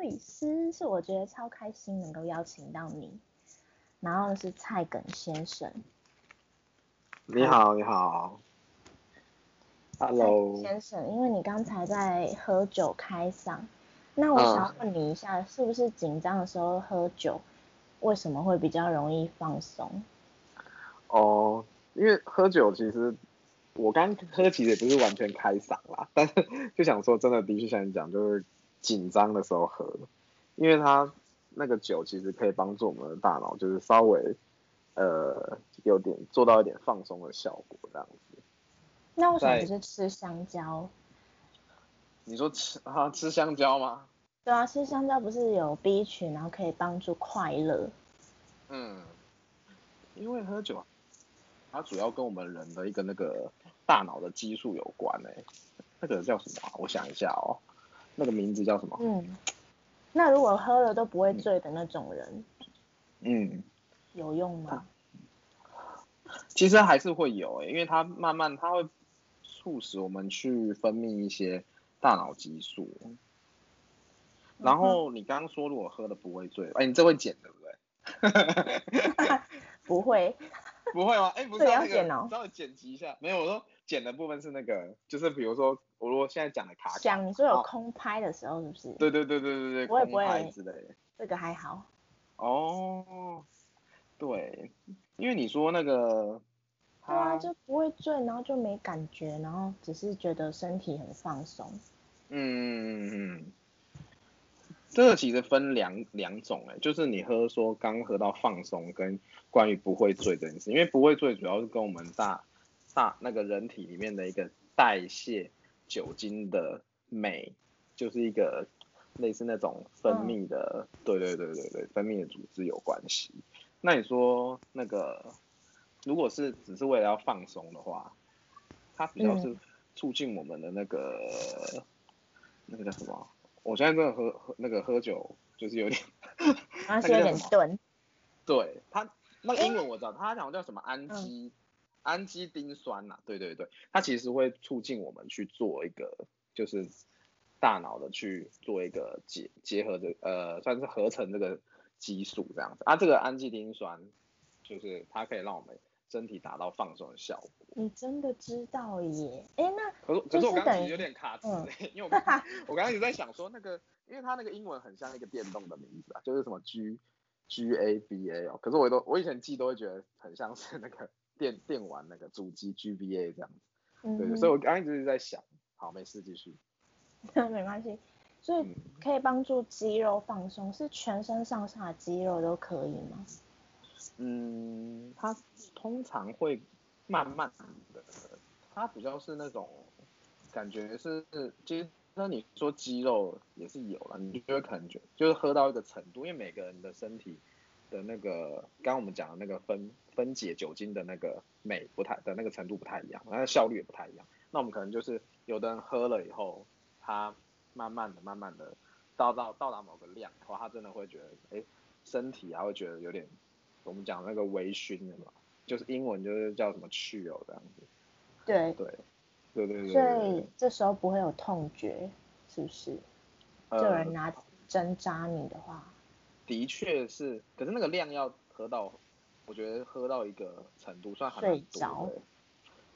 理师，是我觉得超开心能够邀请到你。然后是蔡耿先生。你好，你好。Hello。先生，因为你刚才在喝酒开嗓，那我想问你一下，是不是紧张的时候喝酒，为什么会比较容易放松？哦，因为喝酒其实。我刚喝其实也不是完全开嗓啦，但是 就想说真的，的确像你讲，就是紧张的时候喝，因为它那个酒其实可以帮助我们的大脑，就是稍微呃有点做到一点放松的效果这样子。那为什么不是吃香蕉？你说吃啊吃香蕉吗？对啊，吃香蕉不是有 B 群，然后可以帮助快乐。嗯，因为喝酒。它主要跟我们人的一个那个大脑的激素有关诶、欸，那个叫什么、啊？我想一下哦，那个名字叫什么？嗯，那如果喝了都不会醉的那种人，嗯，有用吗？其实还是会有诶、欸，因为它慢慢它会促使我们去分泌一些大脑激素。然后你刚刚说如果喝了不会醉，哎、欸，你这会剪对不对？不会。不会吗？哎、欸，不是、啊、那个，要、喔、稍微剪辑一下。没有，我说剪的部分是那个，就是比如说，我如果现在讲的卡，讲你说有空拍的时候是不是？对对对对对对，不会不会之类的。这个还好。哦，对，因为你说那个，对啊，就不会醉，然后就没感觉，然后只是觉得身体很放松。嗯嗯嗯。这个其实分两两种哎，就是你喝说刚喝到放松跟关于不会醉这件事，因为不会醉主要是跟我们大大那个人体里面的一个代谢酒精的酶，就是一个类似那种分泌的，嗯、对对对对对，分泌的组织有关系。那你说那个如果是只是为了要放松的话，它比较是促进我们的那个、嗯、那个叫什么？我现在真的喝喝那个喝酒，就是有点，而且有点钝。对它那个英文我知道，他讲叫什么氨基、嗯、氨基丁酸呐、啊，对对对，它其实会促进我们去做一个，就是大脑的去做一个结结合的，呃，算是合成这个激素这样子啊。这个氨基丁酸就是它可以让我们。身体达到放松的效果，你真的知道耶？哎、欸，那可是可是我刚刚有点卡词、欸嗯、因为我刚刚 我刚刚一直在想说那个，因为它那个英文很像一个电动的名字啊，就是什么 G G A B A 哦，可是我都我以前记都会觉得很像是那个电电玩那个主机 G B A 这样子，嗯、对，所以我刚刚一直在想，好，没事继续，没关系，所以可以帮助肌肉放松，是全身上下的肌肉都可以吗？嗯，它通常会慢慢的，它比较是那种感觉是，其实那你说肌肉也是有了，你就会感觉就是喝到一个程度，因为每个人的身体的那个，刚刚我们讲的那个分分解酒精的那个酶不太的那个程度不太一样，它的效率也不太一样。那我们可能就是有的人喝了以后，他慢慢的、慢慢的到到到达某个量的话，他真的会觉得，哎、欸，身体还会觉得有点。我们讲那个微醺的嘛，就是英文就是叫什么去油这样子。对对对对对。所以这时候不会有痛觉，是不是？就有人拿针扎你的话。的确是，可是那个量要喝到，我觉得喝到一个程度算很多。睡着。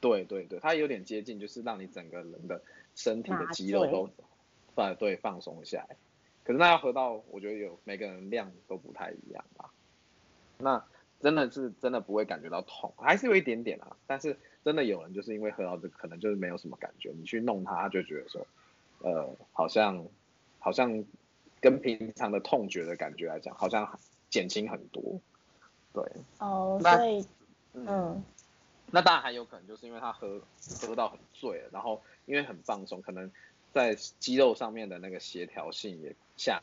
对对对，它有点接近，就是让你整个人的身体的肌肉都放对放松下来。可是那要喝到，我觉得有每个人量都不太一样吧。那真的是真的不会感觉到痛，还是有一点点啊。但是真的有人就是因为喝到这个，可能就是没有什么感觉。你去弄它，他就觉得说，呃，好像好像跟平常的痛觉的感觉来讲，好像减轻很多。对。哦。所以，嗯。那当然还有可能就是因为他喝喝到很醉了，然后因为很放松，可能在肌肉上面的那个协调性也下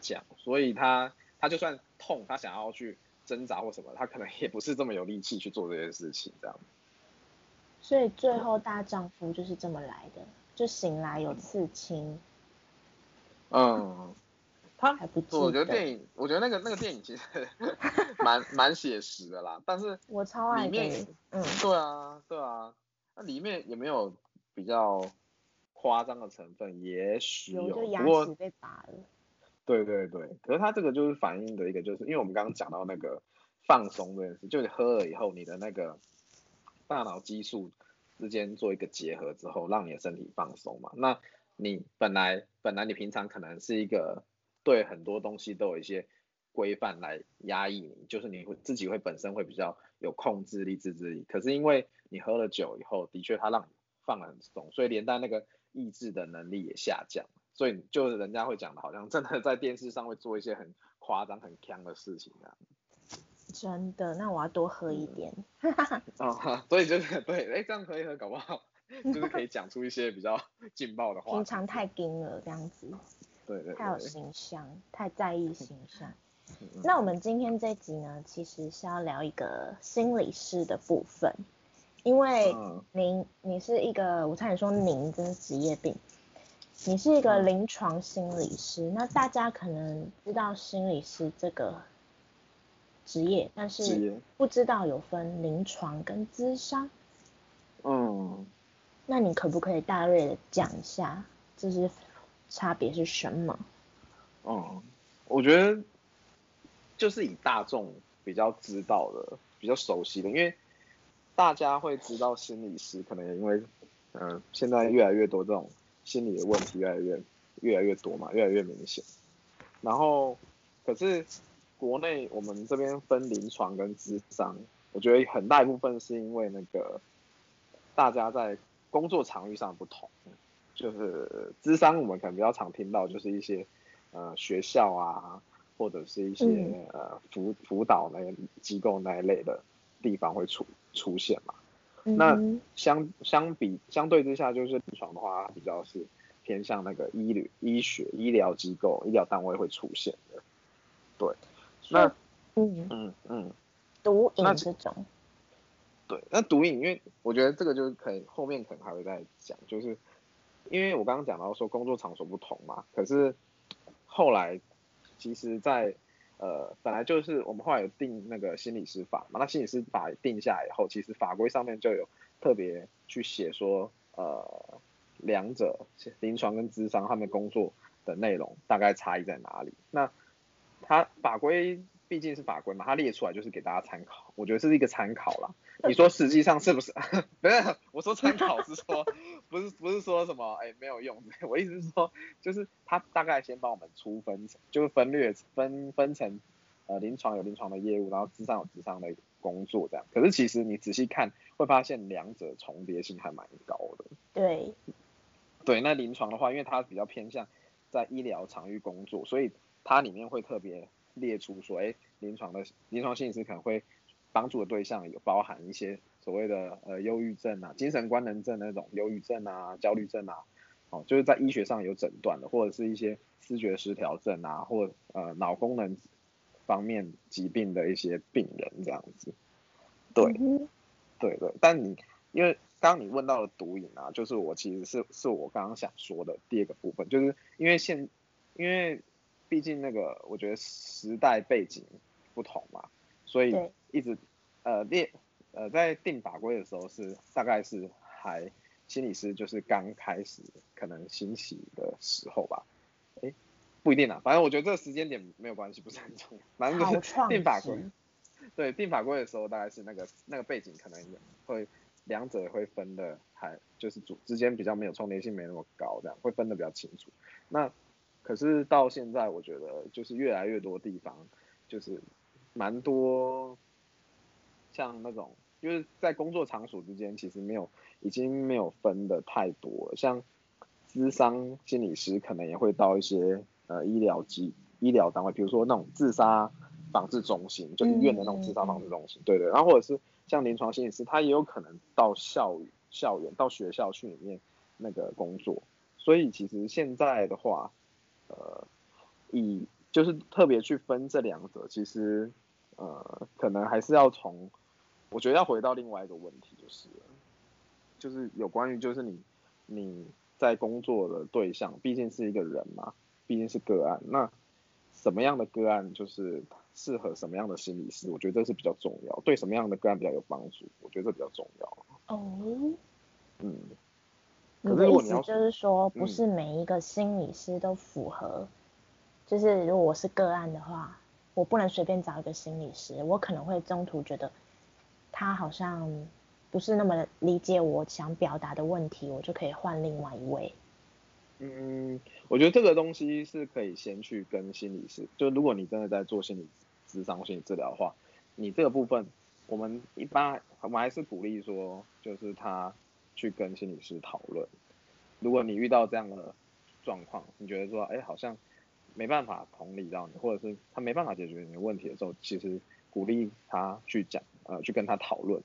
降，所以他他就算痛，他想要去。挣扎或什么，他可能也不是这么有力气去做这件事情，这样。所以最后大丈夫就是这么来的，就醒来有刺青。嗯，他还不我觉得电影，我觉得那个那个电影其实 蛮蛮写实的啦，但是我超爱里面，嗯，对啊，对啊，那里面有没有比较夸张的成分？也许有，有就牙齿被拔了。对对对，可是他这个就是反映的一个，就是因为我们刚刚讲到那个放松这件事，就是喝了以后，你的那个大脑激素之间做一个结合之后，让你的身体放松嘛。那你本来本来你平常可能是一个对很多东西都有一些规范来压抑你，就是你会自己会本身会比较有控制力、自制力。可是因为你喝了酒以后，的确它让你放得很松，所以连带那个抑制的能力也下降。所以就是人家会讲的，好像真的在电视上会做一些很夸张、很锵的事情这样。真的？那我要多喝一点。哦，所以就是对，哎、欸，这样喝一喝，搞不好 就是可以讲出一些比较劲爆的话。平常太硬了，这样子。对对，太有形象，太在意形象。那我们今天这集呢，其实是要聊一个心理师的部分，因为您，你是一个，我差点说您，这是职业病。你是一个临床心理师，嗯，那大家可能知道心理师这个职业，但是不知道有分临床跟咨商。嗯，那你可不可以大略的讲一下，就是差别是什么？嗯，我觉得就是以大众比较知道的、比较熟悉的，因为大家会知道心理师，可能也因为嗯、呃，现在越来越多这种。心理的问题越来越越来越多嘛，越来越明显。然后，可是国内我们这边分临床跟咨商，我觉得很大一部分是因为那个大家在工作场域上不同。就是智商我们可能比较常听到，就是一些呃学校啊，或者是一些呃辅辅导那个机构那一类的地方会出出现嘛。那相相比相对之下，就是临床的话，比较是偏向那个医疗、医学、医疗机构、医疗单位会出现的。对，那嗯嗯嗯，毒瘾这种。对，那毒瘾，因为我觉得这个就是可以后面可能还会再讲，就是因为我刚刚讲到说工作场所不同嘛，可是后来其实，在呃，本来就是我们后来有定那个心理师法嘛，那心理师法定下来以后，其实法规上面就有特别去写说，呃，两者临床跟咨商他们工作的内容大概差异在哪里？那他法规毕竟是法规嘛，它列出来就是给大家参考，我觉得这是一个参考啦。你说实际上是不是？不是，我说参考是说，不是不是说什么哎、欸、没有用，我意思是说，就是他大概先帮我们出分成，就是分略分分成，呃临床有临床的业务，然后智商有智商的工作这样。可是其实你仔细看，会发现两者重叠性还蛮高的。对，对，那临床的话，因为它比较偏向在医疗场域工作，所以它里面会特别列出说，哎，临床的临床心理师可能会。帮助的对象有包含一些所谓的呃忧郁症啊、精神官能症那种忧郁症啊、焦虑症啊，哦，就是在医学上有诊断的，或者是一些思觉失调症啊，或呃脑功能方面疾病的一些病人这样子。对，对对。但你因为刚刚你问到了毒瘾啊，就是我其实是是我刚刚想说的第二个部分，就是因为现因为毕竟那个我觉得时代背景不同嘛。所以一直呃列呃在定法规的时候是大概是还心理师就是刚开始可能兴起的时候吧，哎不一定啊，反正我觉得这个时间点没有关系，不是很重要，反正就是定法规，对定法规的时候大概是那个那个背景可能会两者会分的还就是主之间比较没有重叠性没那么高这样会分的比较清楚，那可是到现在我觉得就是越来越多地方就是。蛮多，像那种就是在工作场所之间，其实没有，已经没有分的太多了。像咨商心理师可能也会到一些呃医疗机医疗单位，比如说那种自杀防治中心，就医院的那种自杀防治中心，对对。然后或者是像临床心理师，他也有可能到校校园到学校去里面那个工作。所以其实现在的话，呃，以就是特别去分这两者，其实。呃，可能还是要从，我觉得要回到另外一个问题，就是，就是有关于就是你你在工作的对象，毕竟是一个人嘛，毕竟是个案，那什么样的个案就是适合什么样的心理师，我觉得这是比较重要，对什么样的个案比较有帮助，我觉得这比较重要。哦，嗯，你的意思就是说，不是每一个心理师都符合。就是如果我是个案的话，我不能随便找一个心理师，我可能会中途觉得他好像不是那么理解我想表达的问题，我就可以换另外一位。嗯，我觉得这个东西是可以先去跟心理师，就如果你真的在做心理咨商、心理治疗的话，你这个部分，我们一般我们还是鼓励说，就是他去跟心理师讨论。如果你遇到这样的状况，你觉得说，哎，好像没办法同理到你，或者是他没办法解决你的问题的时候，其实鼓励他去讲，呃，去跟他讨论，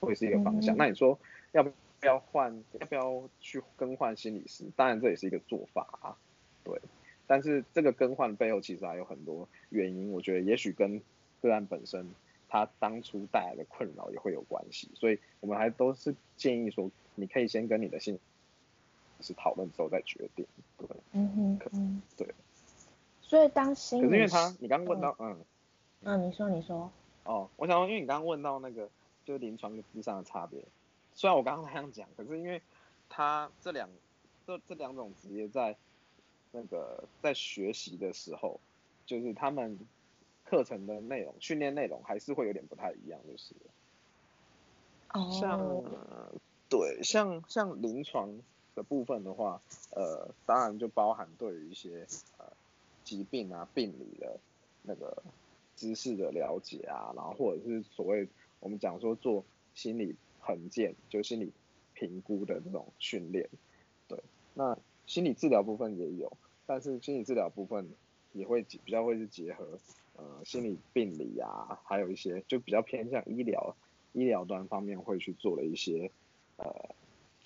会是一个方向。嗯、那你说要不要换？要不要去更换心理师？当然这也是一个做法啊，对。但是这个更换背后其实还有很多原因，我觉得也许跟个案本身他当初带来的困扰也会有关系，所以我们还都是建议说，你可以先跟你的心理是讨论之后再决定，对，嗯哼，嗯，对。所以当心，可是因为他，你刚刚问到，嗯，嗯，你说，你说，哦，我想说，因为你刚刚问到那个，就是临床跟智商的差别。虽然我刚刚那样讲，可是因为他这两这这两种职业在那个在学习的时候，就是他们课程的内容、训练内容还是会有点不太一样，就是。哦。像，对，像像临床。的部分的话，呃，当然就包含对于一些呃疾病啊、病理的那个知识的了解啊，然后或者是所谓我们讲说做心理横鉴，就心理评估的这种训练。对，那心理治疗部分也有，但是心理治疗部分也会比较会是结合呃心理病理啊，还有一些就比较偏向医疗医疗端方面会去做的一些呃。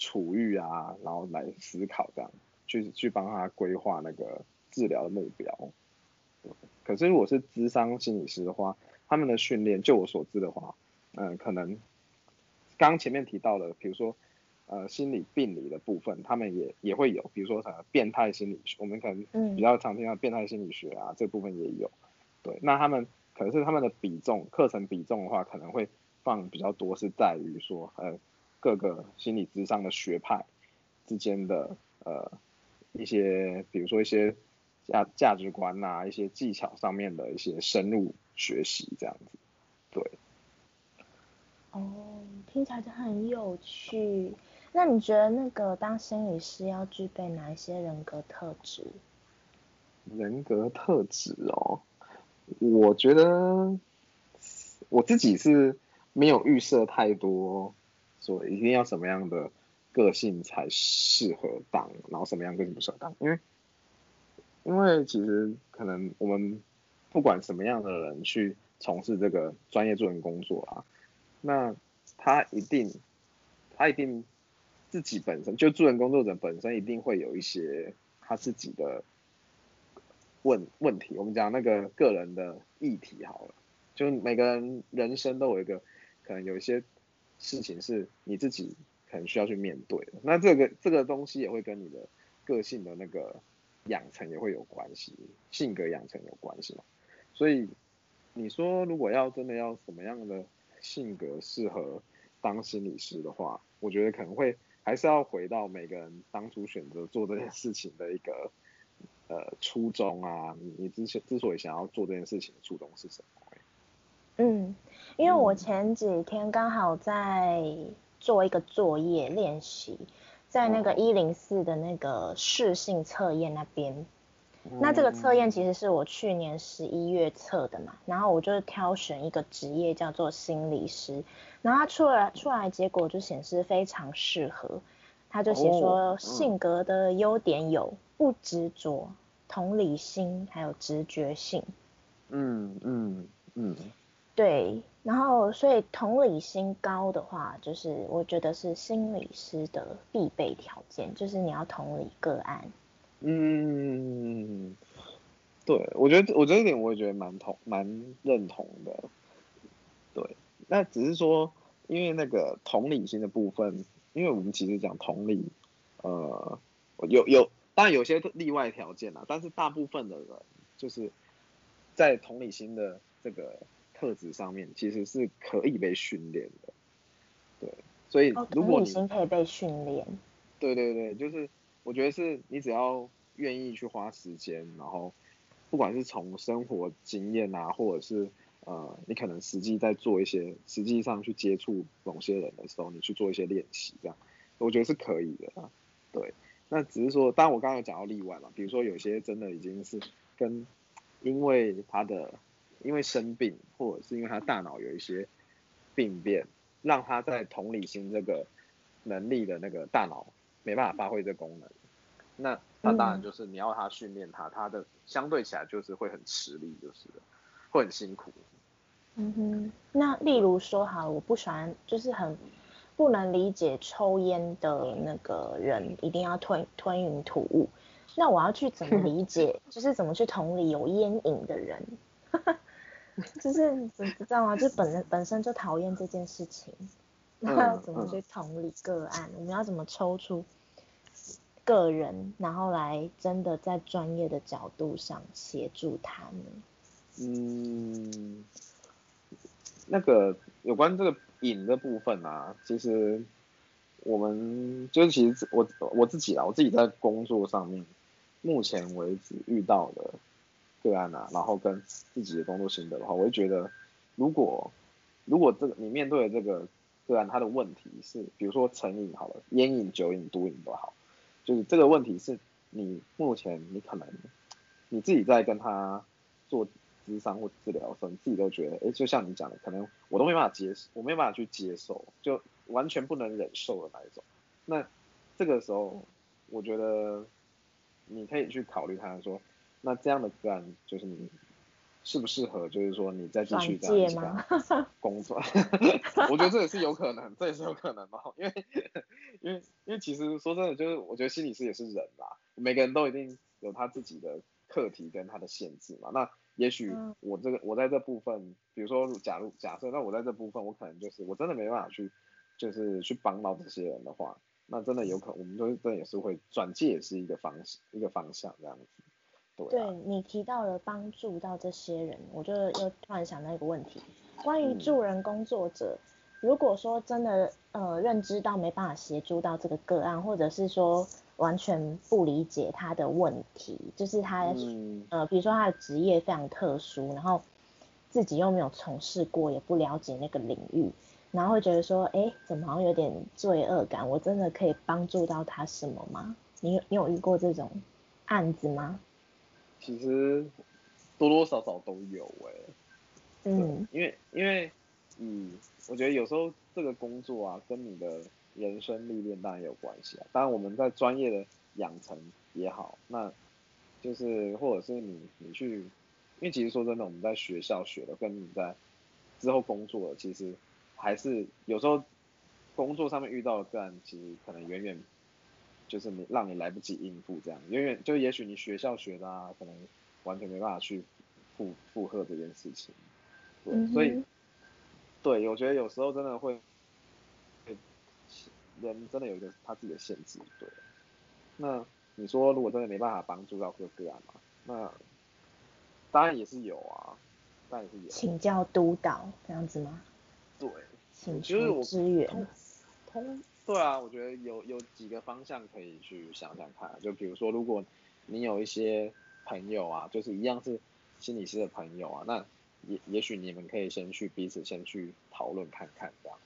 处遇啊，然后来思考这样，去去帮他规划那个治疗的目标。可是如果是咨商心理师的话，他们的训练，就我所知的话，嗯，可能刚前面提到的，比如说呃心理病理的部分，他们也也会有，比如说什么变态心理学，我们可能比较常听到变态心理学啊，这部分也有。对，那他们可能是他们的比重，课程比重的话，可能会放比较多，是在于说呃。各个心理咨商的学派之间的呃一些，比如说一些价价值观呐、啊，一些技巧上面的一些深入学习这样子，对。哦，听起来就很有趣。那你觉得那个当心理师要具备哪一些人格特质？人格特质哦，我觉得我自己是没有预设太多。说一定要什么样的个性才适合当，然后什么样个性不适合当，因为因为其实可能我们不管什么样的人去从事这个专业助人工作啊，那他一定他一定自己本身就助人工作者本身一定会有一些他自己的问问题，我们讲那个个人的议题好了，就每个人人生都有一个可能有一些。事情是你自己可能需要去面对的，那这个这个东西也会跟你的个性的那个养成也会有关系，性格养成有关系嘛。所以你说如果要真的要什么样的性格适合当心理师的话，我觉得可能会还是要回到每个人当初选择做这件事情的一个呃初衷啊，你你之前之所以想要做这件事情的初衷是什么？嗯。因为我前几天刚好在做一个作业练习，在那个一零四的那个适性测验那边，那这个测验其实是我去年十一月测的嘛，然后我就挑选一个职业叫做心理师，然后它出来出来结果就显示非常适合，他就写说性格的优点有不执着、同理心还有直觉性。嗯嗯嗯。对，然后所以同理心高的话，就是我觉得是心理师的必备条件，就是你要同理个案。嗯，对，我觉得我觉得这点我也觉得蛮同蛮认同的。对，那只是说，因为那个同理心的部分，因为我们其实讲同理，呃，有有当然有些例外条件啦，但是大部分的人就是在同理心的这个。特质上面其实是可以被训练的，对，所以如果你、哦、可以被训练，对对对，就是我觉得是你只要愿意去花时间，然后不管是从生活经验啊，或者是呃，你可能实际在做一些，实际上去接触某些人的时候，你去做一些练习，这样，我觉得是可以的啊。对，那只是说，当然我刚刚有讲到例外嘛，比如说有些真的已经是跟因为他的因为生病，或者是因为他大脑有一些病变，让他在同理心这个能力的那个大脑没办法发挥这功能，那那当然就是你要他训练他，他的相对起来就是会很吃力，就是会很辛苦。嗯哼，那例如说哈，我不喜欢，就是很不能理解抽烟的那个人一定要吞吞云吐雾，那我要去怎么理解，就是怎么去同理有烟瘾的人，就是你知道吗？就本人本身就讨厌这件事情，那要怎么去同理个案？我们要怎么抽出个人，然后来真的在专业的角度上协助他呢？嗯。那个有关这个瘾的部分啊，其实我们就是其实我我自己啊，我自己在工作上面，目前为止遇到的个案啊，然后跟自己的工作心得的话，我会觉得，如果如果这个你面对的这个个案，他的问题是，比如说成瘾好了，烟瘾、酒瘾、毒瘾都好，就是这个问题是你目前你可能你自己在跟他做。咨商或治疗的时候，你自己都觉得，哎、就像你讲的，可能我都没办法接受，我没办法去接受，就完全不能忍受的那一种。那这个时候，我觉得你可以去考虑他说，那这样的个案，就是你适不适合，就是说你再继续这样子工作？我觉得这也是有可能，这也是有可能的，因为因为因为其实说真的，就是我觉得心理师也是人啦，每个人都一定有他自己的课题跟他的限制嘛，那。也许我这个我在这部分，比如说假如假设，那我在这部分我可能就是我真的没办法去，就是去帮到这些人的话，那真的有可能我们说这也是会转介也是一个方一个方向这样子。对，啊、对你提到了帮助到这些人，我就又突然想到一个问题，关于助人工作者，嗯、如果说真的呃认知到没办法协助到这个个案，或者是说。完全不理解他的问题，就是他，嗯、呃，比如说他的职业非常特殊，然后自己又没有从事过，也不了解那个领域，然后会觉得说，哎、欸，怎么好像有点罪恶感？我真的可以帮助到他什么吗？你有你有遇过这种案子吗？其实多多少少都有哎、欸，嗯，因为因为嗯，我觉得有时候这个工作啊，跟你的。人生历练当然有关系啊，当然我们在专业的养成也好，那就是或者是你你去，因为其实说真的，我们在学校学的跟你在之后工作的，其实还是有时候工作上面遇到的个案，其实可能远远就是你让你来不及应付这样，远远就也许你学校学的啊，可能完全没办法去负负荷这件事情，对，嗯、所以对，我觉得有时候真的会。人真的有一个他自己的限制，对。那你说如果真的没办法帮助到这个个案嘛？那当然也是有啊，当然也是有。请教督导这样子吗？对，请求支援。通，通，对啊，我觉得有有几个方向可以去想想看，就比如说如果你有一些朋友啊，就是一样是心理师的朋友啊，那也也许你们可以先去彼此先去讨论看看这样，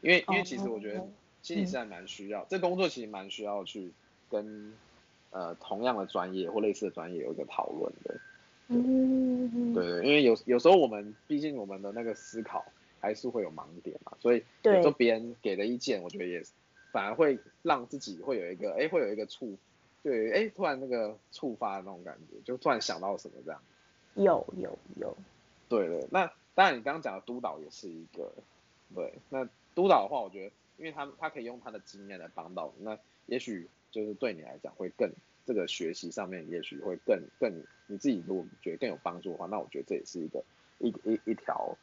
因为因为其实我觉得。心理师还蛮需要，嗯、这工作其实蛮需要去跟呃同样的专业或类似的专业有一个讨论的。嗯，对对，因为有有时候我们毕竟我们的那个思考还是会有盲点嘛，所以有时候别人给的意见，我觉得也反而会让自己会有一个哎会有一个触，对哎突然那个触发的那种感觉，就突然想到什么这样。有有有。对对，那当然你刚刚讲的督导也是一个，对，那督导的话，我觉得。因为他他可以用他的经验来帮到你，那也许就是对你来讲会更这个学习上面也许会更更你自己如果觉得更有帮助的话，那我觉得这也是一个一一一条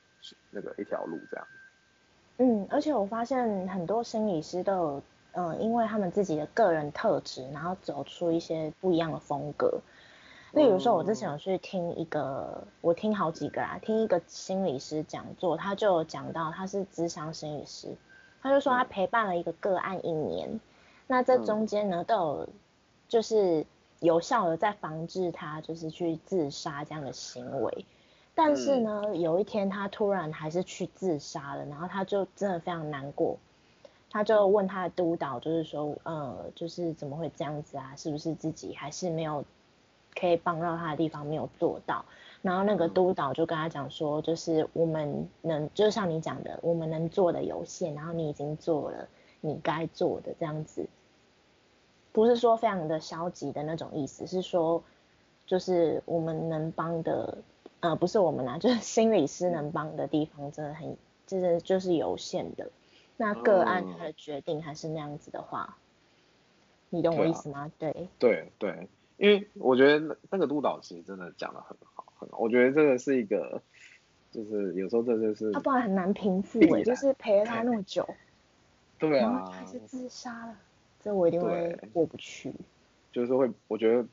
那个一条路这样。嗯，而且我发现很多心理师都有嗯，因为他们自己的个人特质，然后走出一些不一样的风格。例如说，我之前有去听一个，我听好几个啊，听一个心理师讲座，他就有讲到他是咨商心理师。他就说他陪伴了一个个案一年，那这中间呢都有就是有效的在防治他就是去自杀这样的行为。但是呢，嗯、有一天他突然还是去自杀了，然后他就真的非常难过，他就问他的督导，就是说，呃，就是怎么会这样子啊？是不是自己还是没有可以帮到他的地方没有做到？然后那个督导就跟他讲说，就是我们能，就像你讲的，我们能做的有限，然后你已经做了你该做的这样子，不是说非常的消极的那种意思，是说，就是我们能帮的。呃，不是我们啦，就是心理师能帮的地方真的很，就是就是有限的。那个案他的决定还是那样子的话，嗯、你懂我意思吗？对、啊、对对，因为我觉得那个督导其实真的讲的很好，很好。我觉得这个是一个，就是有时候这就是他不然很难平复哎，就是陪了他那么久，对啊，还是自杀了，这我一定会过不去。就是会，我觉得。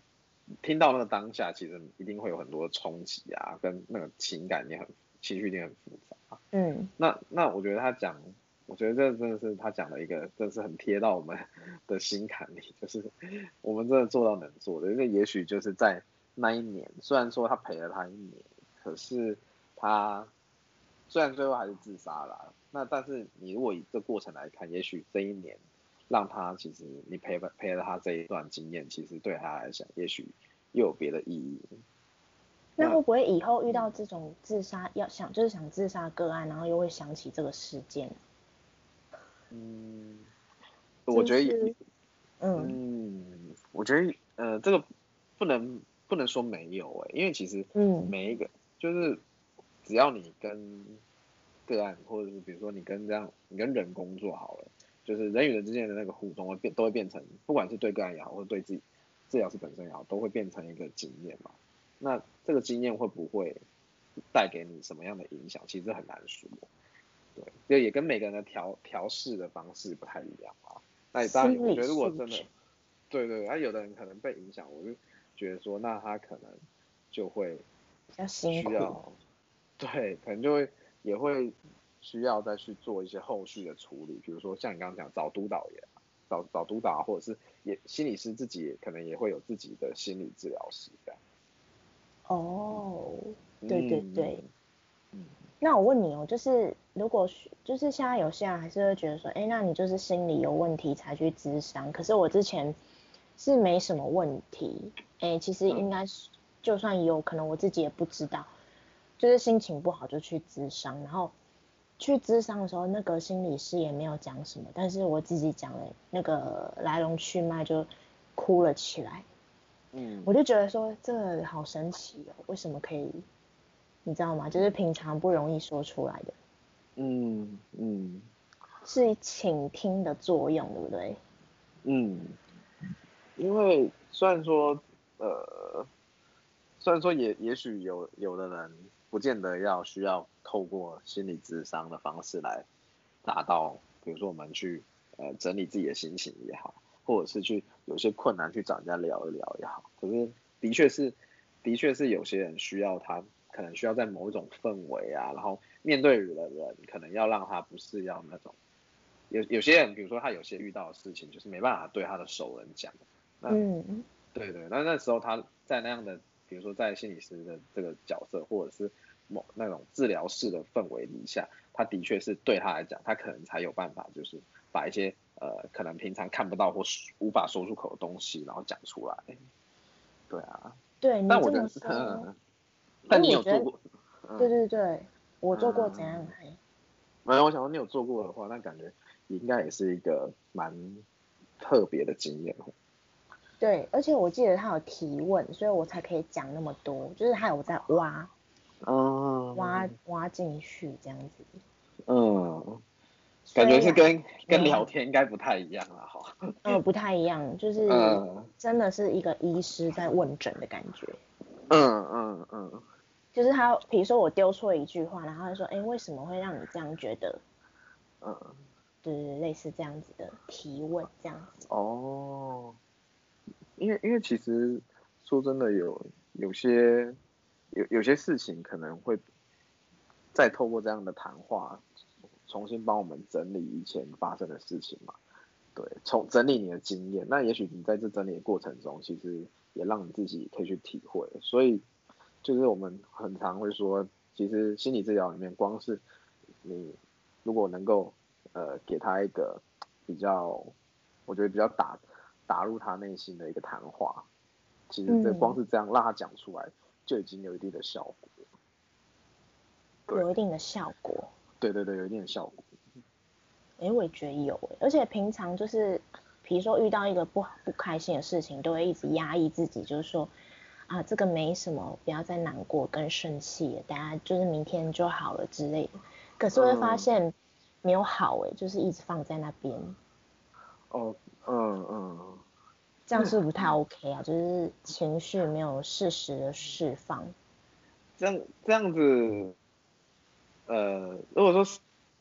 听到那个当下，其实一定会有很多冲击啊，跟那个情感也很情绪一定很复杂。嗯，那那我觉得他讲，我觉得这真的是他讲的一个，真的是很贴到我们的心坎里，就是我们真的做到能做的。因为也许就是在那一年，虽然说他陪了他一年，可是他虽然最后还是自杀了，那但是你如果以这过程来看，也许这一年。让他其实你陪陪了他这一段经验，其实对他来讲，也许又有别的意义。那会不会以后遇到这种自杀要想就是想自杀个案，然后又会想起这个事件？嗯，我觉得也，嗯，嗯，我觉得呃，这个不能不能说没有哎、欸，因为其实嗯，每一个、嗯、就是只要你跟个案，或者是比如说你跟这样你跟人工作好了。就是人与人之间的那个互动会变，都会变成，不管是对个人也好，或者对自己治疗师本身也好，都会变成一个经验嘛。那这个经验会不会带给你什么样的影响？其实很难说。对，就也跟每个人的调调试的方式不太一样啊。那当然，我觉得如果真的，对对，那有的人可能被影响，我就觉得说，那他可能就会需要，对，可能就会也会。需要再去做一些后续的处理，比如说像你刚刚讲找督导也，找找督导，或者是也心理师自己可能也会有自己的心理治疗师这样。哦，对对对。嗯。那我问你哦，就是如果就是现在有些人还是会觉得说，哎，那你就是心理有问题才去咨商，可是我之前是没什么问题，哎，其实应该是就算有可能我自己也不知道，就是心情不好就去咨商，然后。去咨商的时候，那个心理师也没有讲什么，但是我自己讲了那个来龙去脉，就哭了起来。嗯，我就觉得说这个好神奇哦，为什么可以？你知道吗？就是平常不容易说出来的。嗯嗯，是倾听的作用，对不对？嗯，因为虽然说呃，虽然说也也许有有的人。不见得要需要透过心理智商的方式来达到，比如说我们去呃整理自己的心情也好，或者是去有些困难去找人家聊一聊也好。可是的确是，的确是有些人需要他，可能需要在某一种氛围啊，然后面对的人可能要让他不是要那种，有有些人比如说他有些遇到的事情就是没办法对他的熟人讲，那嗯，对对，那那时候他在那样的。比如说，在心理师的这个角色，或者是某那种治疗室的氛围底下，他的确是对他来讲，他可能才有办法，就是把一些呃可能平常看不到或无法说出口的东西，然后讲出来。对啊。对。但我觉得，嗯。但你有做过？对对对，我做过怎样？嗯。没有，我想说你有做过的话，那感觉应该也是一个蛮特别的经验。对，而且我记得他有提问，所以我才可以讲那么多，就是他有在挖，嗯，挖挖进去这样子。嗯，感觉是跟跟聊天应该不太一样啊，哈。嗯，不太一样，就 是真的是一个医师在问诊的感觉。嗯嗯嗯。就是他，比如说我丢错一句话，然后他说：“哎，为什么会让你这样觉得？”嗯，对，类似这样子的提问，这样子。哦。因为因为其实说真的有有些有有些事情可能会再透过这样的谈话重新帮我们整理以前发生的事情嘛，对，从整理你的经验，那也许你在这整理的过程中，其实也让你自己可以去体会。所以就是我们很常会说，其实心理治疗里面，光是你如果能够呃给他一个比较，我觉得比较打打入他内心的一个谈话，其实这光是这样让他讲出来，就已经有一定的效果。有一定的效果。对对对，有一定的效果。哎、欸，我也觉得有，而且平常就是，比如说遇到一个不好不开心的事情，都会一直压抑自己，就是说，啊，这个没什么，不要再难过跟生气了，大家就是明天就好了之类的。可是会发现没有好，哎、嗯，就是一直放在那边。哦，嗯嗯。这样是不太 OK 啊，就是情绪没有适时的释放。这样这样子。呃，如果说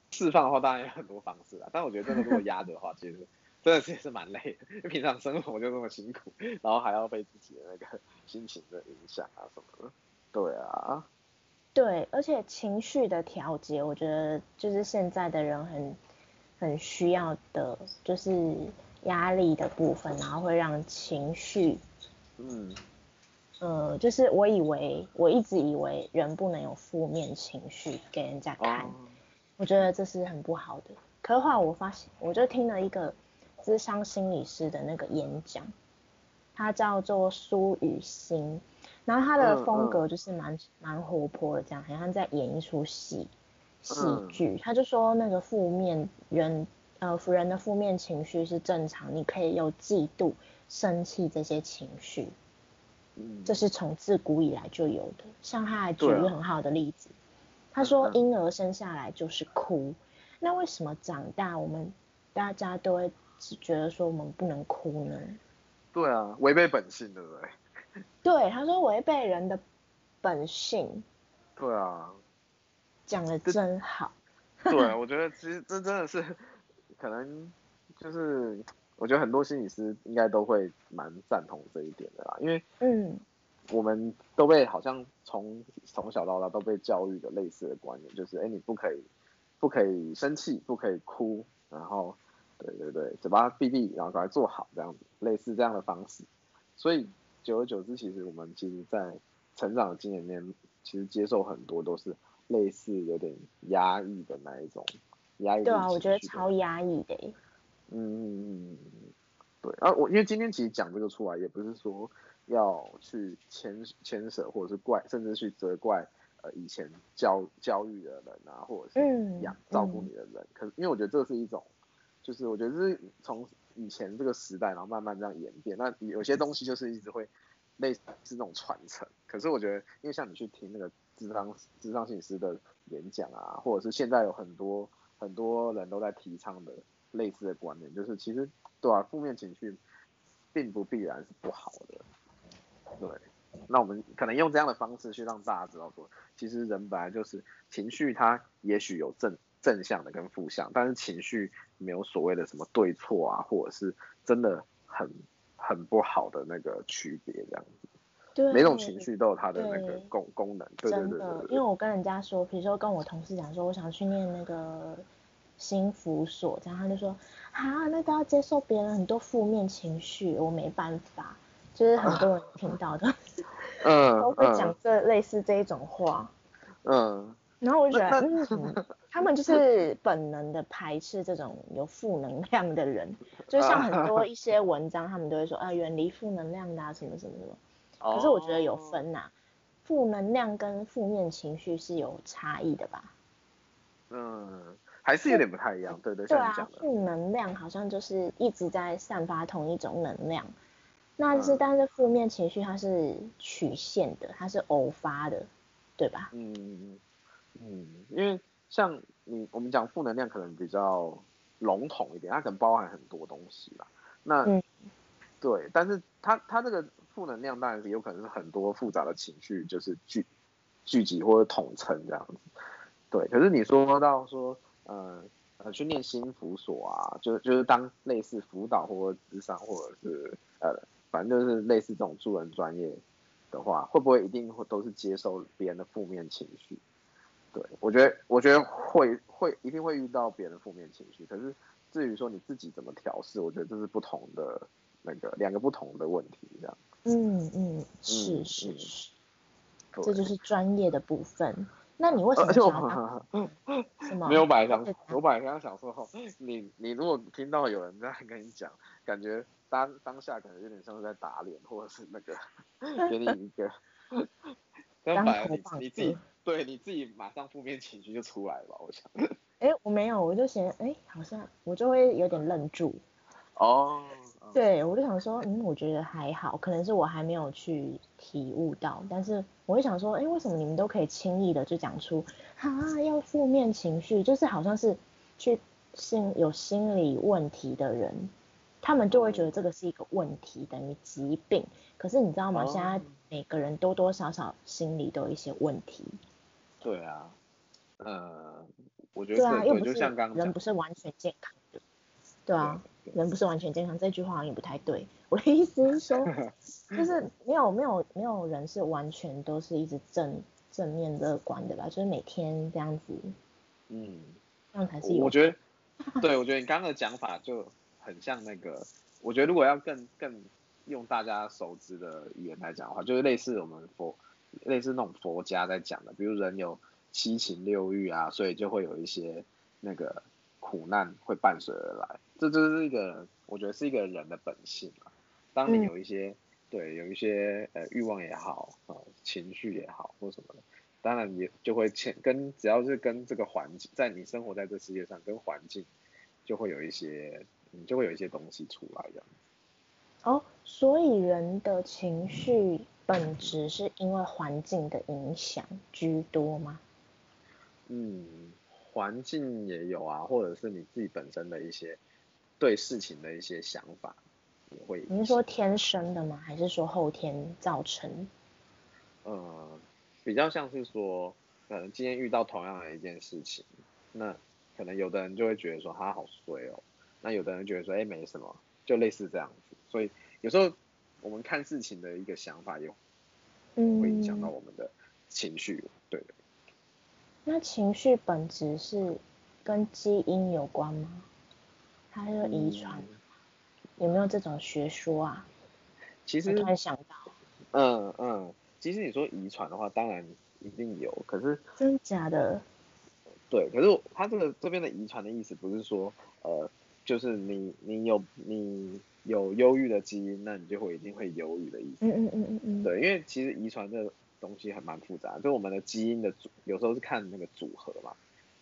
释放的话，当然有很多方式啦。但我觉得真的如果压着的话，其实真的是也是蛮累的。因为平常生活就这么辛苦，然后还要被自己的那个心情的影响啊什么的。对啊。对，而且情绪的调节，我觉得就是现在的人很很需要的，就是压力的部分，然后会让情绪，嗯。呃，就是我以为，我一直以为人不能有负面情绪给人家看，哦，我觉得这是很不好的。可是后来我发现，我就听了一个智商心理师的那个演讲，他叫做苏雨欣，然后他的风格就是蛮蛮，嗯，活泼的，这样好像在演一出戏戏剧。他就说那个负面人呃，人的负面情绪是正常，你可以有嫉妒、生气这些情绪。这是从自古以来就有的，像他还举一个很好的例子，他说婴儿生下来就是哭，那为什么长大我们大家都会只觉得说我们不能哭呢？对啊，违背本性，对不对？对，他说违背人的本性。对啊，讲的真好。对，我觉得其实这真的是可能就是。我觉得很多心理师应该都会蛮赞同这一点的啦，因为嗯，我们都被好像从从小到大都被教育的类似的观念，就是哎、欸，你不可以不可以生气，不可以哭，然后对对对，嘴巴闭闭，然后赶快做好这样子，类似这样的方式。所以久而久之，其实我们其实，在成长的经验里面，其实接受很多都是类似有点压抑的那一种压抑。对啊，我觉得超压抑的。嗯嗯嗯，对啊，我因为今天其实讲这个出来，也不是说要去牵牵扯或者是怪，甚至去责怪呃以前教教育的人啊，或者是养照顾你的人。嗯、可是因为我觉得这是一种，就是我觉得是从以前这个时代，然后慢慢这样演变。那有些东西就是一直会类似这种传承。可是我觉得，因为像你去听那个智商智商心理师的演讲啊，或者是现在有很多很多人都在提倡的。类似的观念就是，其实对啊，负面情绪并不必然是不好的。对，那我们可能用这样的方式去让大家知道说，其实人本来就是情绪，它也许有正正向的跟负向，但是情绪没有所谓的什么对错啊，或者是真的很很不好的那个区别这样子。对，每种情绪都有它的那个功功能。对对对对，对。因为我跟人家说，比如说跟我同事讲说，我想去念那个。心辅所，然后他就说啊，那都要接受别人很多负面情绪，我没办法，就是很多人听到的，嗯，都会讲这类似这一种话，嗯，然后我就觉得，嗯，他们就是本能的排斥这种有负能量的人，就像很多 一些文章，他们都会说啊，远离负能量的啊，什么什么什么，可是我觉得有分呐，负能量跟负面情绪是有差异的吧，嗯。还是有点不太一样，对对，对啊，负能量好像就是一直在散发同一种能量，那就是但是负面情绪它是曲线的，它是偶发的，对吧？嗯嗯嗯，因为像你我们讲负能量可能比较笼统一点，它可能包含很多东西吧。那、嗯、对，但是它它这个负能量当然是有可能是很多复杂的情绪就是聚聚集或者统称这样子。对，可是你说到说。呃呃，去念心辅所啊，就就是当类似辅导或者咨商，或者是呃，反正就是类似这种助人专业的话，会不会一定会都是接受别人的负面情绪？对，我觉得我觉得会会一定会遇到别人的负面情绪，可是至于说你自己怎么调试，我觉得这是不同的那个两个不同的问题，这样。嗯嗯，是是是，这就是专业的部分。那你为什么想要当？什么？没有，我本来想，我本来刚刚想说，你你如果听到有人在跟你讲，感觉当当下感觉有点像是在打脸，或者是那个 给你一个，但反而你你自己对你自己马上负面情绪就出来了，我想。哎，我没有，我就嫌哎，好像我就会有点愣住。哦。对，我就想说，嗯，我觉得还好，可能是我还没有去体悟到，但是我会想说，哎，为什么你们都可以轻易的就讲出，哈、啊，要负面情绪，就是好像是去心有心理问题的人，他们就会觉得这个是一个问题，等于疾病。可是你知道吗？现在每个人多多少少心里都有一些问题。对啊，呃，我觉得对啊，又不是人不是完全健康的，对啊。人不是完全健康，这句话好像也不太对。我的意思是说，就是没有没有没有人是完全都是一直正正面乐观的吧？就是每天这样子，嗯，这样才是有。我觉得，对，我觉得你刚刚的讲法就很像那个。我觉得如果要更更用大家熟知的语言来讲的话，就是类似我们佛类似那种佛家在讲的，比如人有七情六欲啊，所以就会有一些那个。苦难会伴随而来，这就是一个，我觉得是一个人的本性啊。当你有一些，嗯、对，有一些呃欲望也好，呃，情绪也好，或什么的，当然也就会牵跟，只要是跟这个环境，在你生活在这世界上，跟环境就会有一些，你，就会有一些东西出来这样。哦，所以人的情绪本质是因为环境的影响居多吗？嗯。环境也有啊，或者是你自己本身的一些对事情的一些想法也会。你是说天生的吗？还是说后天造成？呃，比较像是说，可能今天遇到同样的一件事情，那可能有的人就会觉得说他好衰哦，那有的人觉得说哎没什么，就类似这样子。所以有时候我们看事情的一个想法有会影响到我们的情绪。那情绪本质是跟基因有关吗？它是遗传？嗯、有没有这种学说啊？其实我突然想到，嗯嗯，其实你说遗传的话，当然一定有，可是真假的？对，可是他这个这边的遗传的意思不是说，呃，就是你你有你有忧郁的基因，那你就会一定会忧郁的意思。嗯嗯嗯嗯嗯。对，因为其实遗传的。东西还蛮复杂，就我们的基因的组，有时候是看那个组合嘛。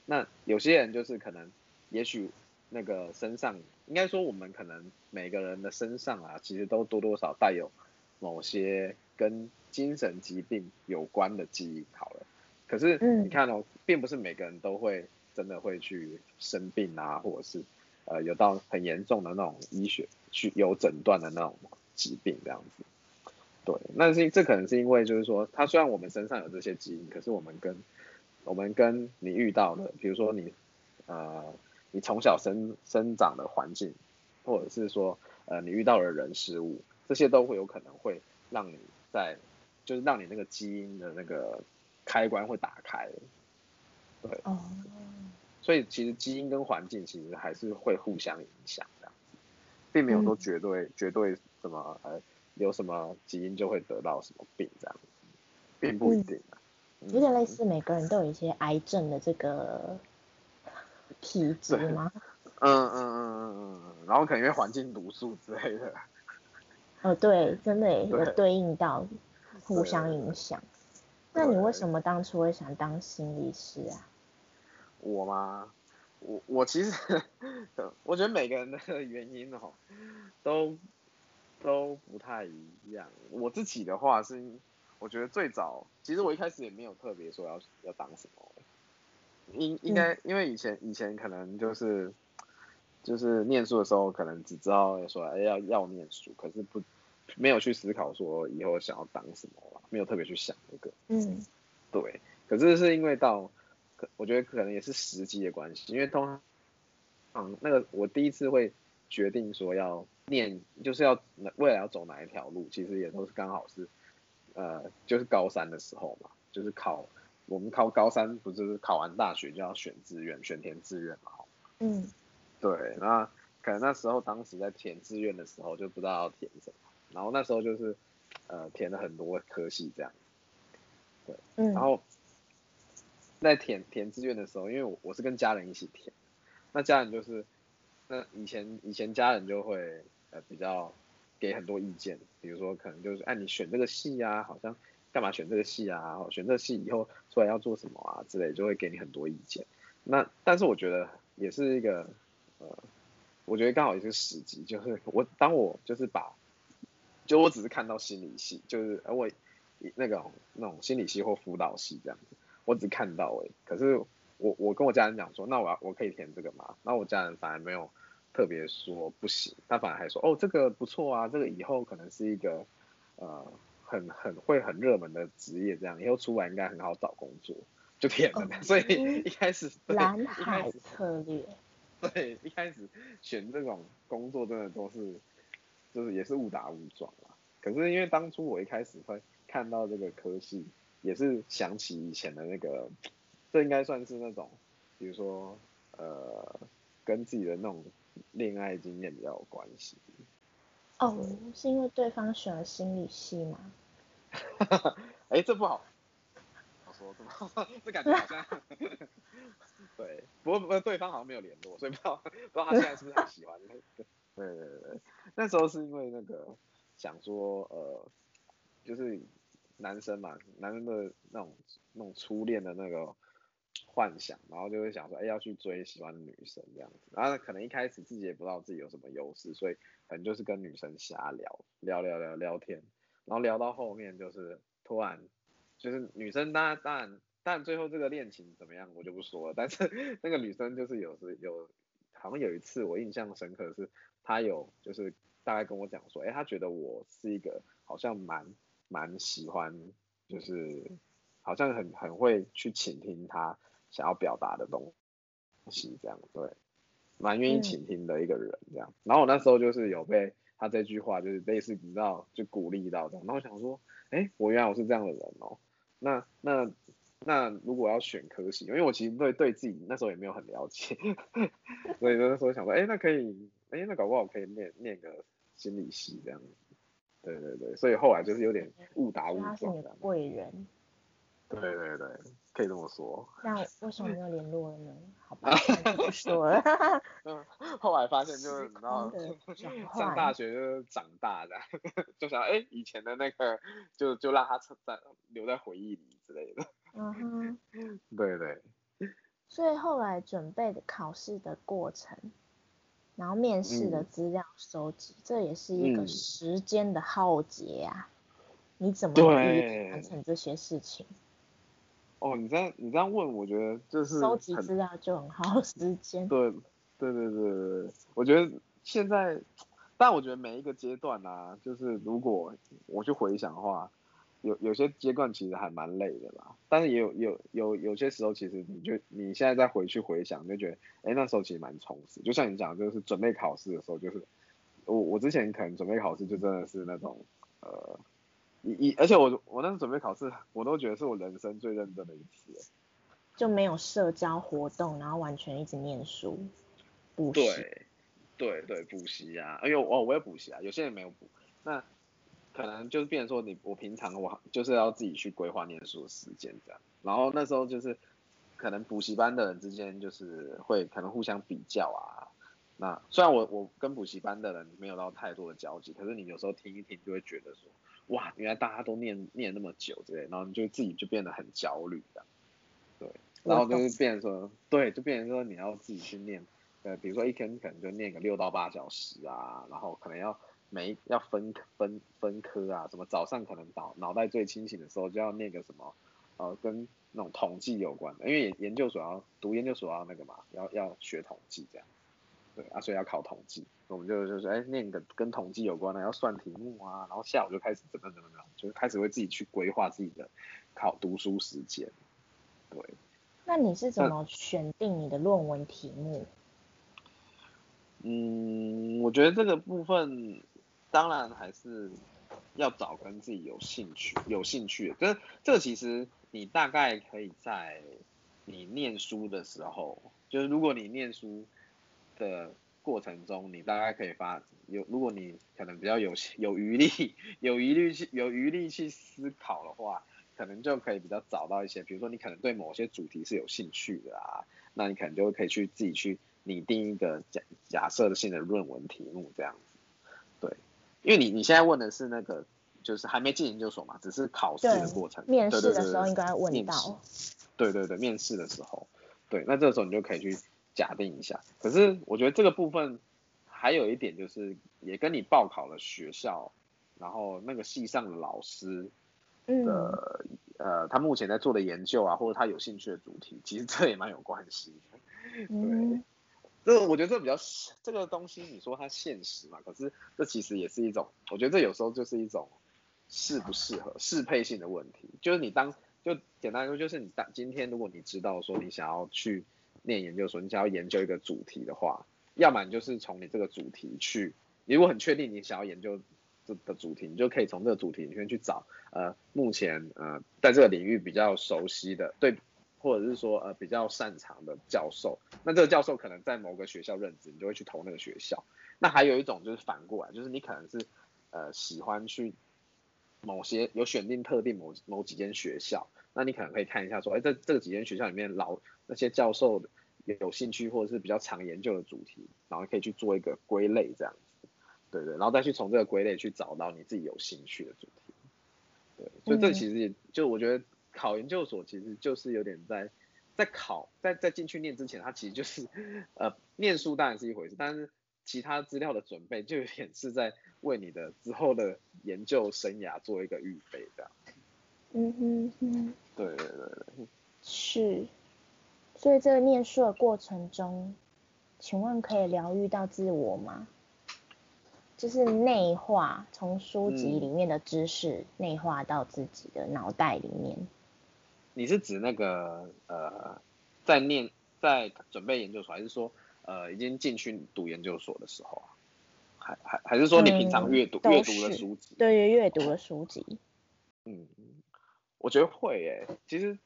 那有些人就是可能，也许那个身上，应该说我们可能每个人的身上啊，其实都多多少带有某些跟精神疾病有关的基因。好了，可是你看哦，并不是每个人都会真的会去生病啊，或者是呃有到很严重的那种医学去有诊断的那种疾病这样子。对，那是这可能是因为就是说，它虽然我们身上有这些基因，可是我们跟我们跟你遇到的，比如说你呃你从小生生长的环境，或者是说呃你遇到的人事物，这些都会有可能会让你在就是让你那个基因的那个开关会打开。对，哦，所以其实基因跟环境其实还是会互相影响的，并没有说绝对、嗯、绝对什么呃。有什么基因就会得到什么病，这样子，并不一定，啊嗯。有点类似每个人都有一些癌症的这个体质吗？嗯嗯嗯嗯嗯，然后可能因为环境毒素之类的。哦，对，真的有对应到，互相影响。那你为什么当初会想当心理师啊？我吗？我我其实，我觉得每个人的原因哦，都。都不太一样。我自己的话是，我觉得最早，其实我一开始也没有特别说要要当什么，应应该因为以前以前可能就是就是念书的时候，可能只知道说哎要要念书，可是不没有去思考说以后想要当什么吧，没有特别去想那个。嗯，对。可是是因为到，我觉得可能也是时机的关系，因为通常，嗯，那个我第一次会决定说要。念就是要未来要走哪一条路，其实也都是刚好是，呃，就是高三的时候嘛，就是考我们考高三不就是考完大学就要选志愿，选填志愿嘛。嗯，对，那可能那时候当时在填志愿的时候就不知道要填什么，然后那时候就是呃填了很多科系这样，对，嗯，然后在填填志愿的时候，因为我我是跟家人一起填，那家人就是那以前以前家人就会呃比较给很多意见，比如说可能就是哎、你选这个系啊，好像干嘛选这个系啊，选这个系以后出来要做什么啊之类，就会给你很多意见。那但是我觉得也是一个呃。我觉得刚好也是时机，就是我当我就是把，就我只是看到心理系，就是呃我那个那种心理系或辅导系这样子，我只看到哎，可是我我跟我家人讲说，那我要我可以填这个吗？那我家人反而没有特别说不行，他反而还说哦这个不错啊，这个以后可能是一个呃很很会很热门的职业，这样以后出来应该很好找工作，就骗了。Okay. 所以一开始蓝海策略。对，一开始选这种工作真的都是，就是也是误打误撞啦。可是因为当初我一开始会看到这个科系，也是想起以前的那个，这应该算是那种，比如说呃，跟自己的那种恋爱经验比较有关系。哦，是因为对方选了心理系吗？哎、欸，这不好。我说这不好，这感觉好像。对，不过不过对方好像没有联络，所以不知道 不知道他现在是不是很喜欢。对对对对，那时候是因为那个想说呃，就是男生嘛，男生的那种那种初恋的那个幻想，然后就会想说，哎，要去追喜欢的女生这样子。然后可能一开始自己也不知道自己有什么优势，所以可能就是跟女生瞎聊聊聊聊聊天，然后聊到后面就是突然就是女生当然当然。但最后这个恋情怎么样，我就不说了。但是 那个女生就是有时有，好像有一次我印象深刻的是，她有就是大概跟我讲说，哎、她觉得我是一个好像蛮蛮喜欢，就是好像很很会去倾听她想要表达的东西，这样对，蛮愿意倾听的一个人这样。然后我那时候就是有被他这句话就是类似你知道就鼓励到这样。然后我想说，哎、我原来我是这样的人哦、那那。那如果要选科系，因为我其实对对自己那时候也没有很了解，所以那时候想说，哎、那可以，哎、那搞不好可以念念个心理系这样子。对对对，所以后来就是有点误打误撞。他是你的贵人。对对对，可以这么说。那为什么没有联络了呢？好吧，不说了。嗯，后来发现就是，你知道上大学就是长大的，就想，哎、欸，以前的那个就就让他在留在回忆里之类的。嗯哼，对对。所以后来准备的考试的过程，然后面试的资料收集，嗯，这也是一个时间的浩劫啊，嗯。你怎么去完成这些事情？哦，你这样你这样问，我觉得就是收集资料就很耗 时间。对对对对对，我觉得现在，但我觉得每一个阶段啊，就是如果我去回想的话。有有些阶段其实还蛮累的啦，但是也有有有有些时候，其实你就你现在再回去回想，你就觉得，哎、欸，那时候其实蛮充实。就像你讲，就是准备考试的时候，就是我我之前可能准备考试就真的是那种，呃，一一而且我我那时候准备考试，我都觉得是我人生最认真的一次。就没有社交活动，然后完全一直念书，补习。对对对，补习啊，哎呦哦，我也补习啊，有些人没有补，那。可能就是变成说你我平常我就是要自己去规划念书的时间这样，然后那时候就是可能补习班的人之间就是会可能互相比较啊，那虽然我我跟补习班的人没有到太多的交集，可是你有时候听一听就会觉得说，哇，原来大家都念念那么久之类，然后你就自己就变得很焦虑的，对，然后就是变成说，对，就变成说你要自己去念，呃，比如说一天可能就念个六到八小时啊，然后可能要。每要分分分科啊，什么早上可能脑脑袋最清醒的时候就要念个什么，呃，跟那种统计有关的，因为研究所要读研究所要那个嘛，要要学统计这样，对啊，所以要考统计，我们就就是哎念个跟统计有关的，要算题目啊，然后下午就开始怎么怎么怎么，就开始会自己去规划自己的考读书时间，对。那你是怎么选定你的论文题目？嗯，我觉得这个部分。当然还是要找跟自己有兴趣、有兴趣的。这这个其实你大概可以在你念书的时候，就是如果你念书的过程中，你大概可以发有，如果你可能比较有有余力，有余力去有余力去思考的话，可能就可以比较找到一些，比如说你可能对某些主题是有兴趣的啊，那你可能就可以去自己去拟定一个假假设性的论文题目这样子。对，因为你你现在问的是那个，就是还没进研究所嘛，只是考试的过程。面试的时候应该问到。对对对，面试的时候，对，那这个时候你就可以去假定一下。可是我觉得这个部分还有一点就是，也跟你报考的学校，然后那个系上的老师的，嗯、呃，他目前在做的研究啊，或者他有兴趣的主题，其实这也蛮有关系的。对。嗯这我觉得这比较这个东西，你说它现实嘛？可是这其实也是一种，我觉得这有时候就是一种适不适合、适配性的问题。就是你当就简单来说，就是你当今天如果你知道说你想要去念研究所，你想要研究一个主题的话，要么你就是从你这个主题去，你如果很确定你想要研究这的主题，你就可以从这个主题里面去找呃目前呃在这个领域比较熟悉的对。或者是说呃比较擅长的教授，那这个教授可能在某个学校任职，你就会去投那个学校。那还有一种就是反过来，就是你可能是呃喜欢去某些有选定特定某某几间学校，那你可能可以看一下说，哎，这这几间学校里面老那些教授有兴趣或者是比较常研究的主题，然后可以去做一个归类这样子，对对，然后再去从这个归类去找到你自己有兴趣的主题，对，所以这其实也就我觉得。考研究所其实就是有点在在考在在进去念之前，它其实就是呃念书当然是一回事，但是其他资料的准备就有点是在为你的之后的研究生涯做一个预备这样。嗯哼哼。对对对对。是。所以这个念书的过程中，请问可以疗愈到自我吗？就是内化，从书籍里面的知识内化到自己的脑袋里面。你是指那个呃，在念在准备研究所，还是说呃已经进去读研究所的时候啊？还还还是说你平常阅读阅、嗯、读的书籍？对于阅读的书籍。嗯，我觉得会诶，其实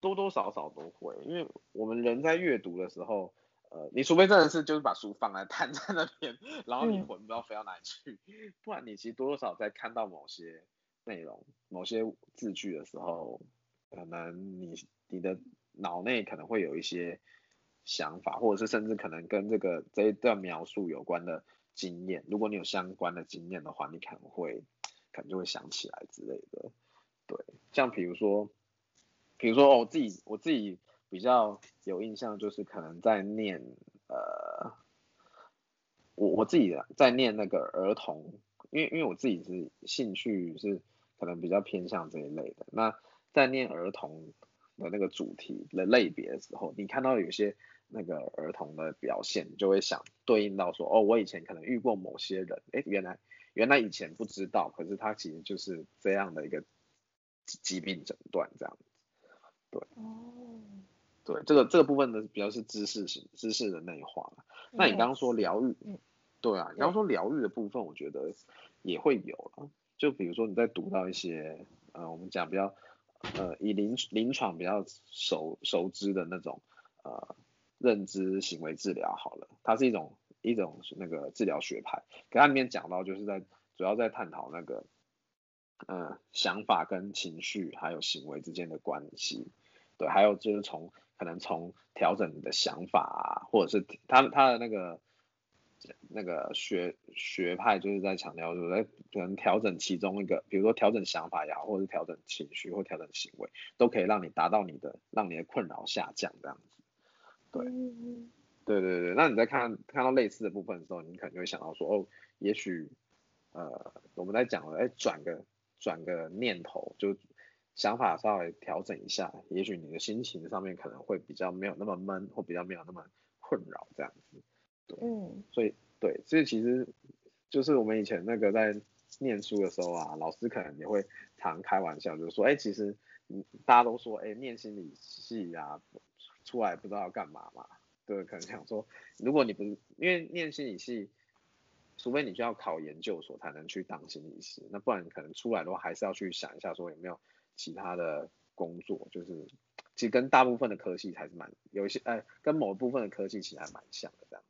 多多少少都会，因为我们人在阅读的时候，呃，你除非真的是就是把书放在摊在那边，然后你魂不知道飞到哪里去，嗯、不然你其实多多少少在看到某些内容、某些字句的时候。可能你你的脑内可能会有一些想法，或者是甚至可能跟这个这一段描述有关的经验。如果你有相关的经验的话，你可能会可能就会想起来之类的。对，像比如说，比如说、哦、我自己我自己比较有印象，就是可能在念呃，我我自己在念那个儿童，因为因为我自己是兴趣是可能比较偏向这一类的那。在念儿童的那个主题的类别的时候，你看到有些那个儿童的表现，你就会想对应到说，哦，我以前可能遇过某些人，哎，原来原来以前不知道，可是他其实就是这样的一个疾病诊断这样子，对，哦，对，这个这个部分呢比较是知识型知识的内化。那你刚刚说疗愈，嗯，对啊，你刚刚说疗愈的部分，我觉得也会有了，就比如说你在读到一些，呃，我们讲比较。呃，以临临床比较熟熟知的那种呃认知行为治疗好了，它是一种一种那个治疗学派，可它里面讲到就是在主要在探讨那个呃想法跟情绪还有行为之间的关系，对，还有就是从可能从调整你的想法啊，或者是他他的那个。那个学学派就是在强调，就是在可能调整其中一个，比如说调整想法也好，或者是调整情绪或调整行为，都可以让你达到你的，让你的困扰下降这样子。对，对对对，那你在看看到类似的部分的时候，你可能就会想到说，哦，也许呃我们在讲了，哎，转个转个念头，就想法稍微调整一下，也许你的心情上面可能会比较没有那么闷，或比较没有那么困扰这样子。对，嗯，所以对，所以其实就是我们以前那个在念书的时候啊，老师可能也会常开玩笑，就是说，哎，其实嗯，大家都说，哎，念心理系啊，出来不知道要干嘛嘛，对，可能想说，如果你不是因为念心理系，除非你就要考研究所才能去当心理师，那不然可能出来的话，还是要去想一下说有没有其他的工作，就是其实跟大部分的科系还是蛮有一些，哎，跟某部分的科系其实还蛮像的这样。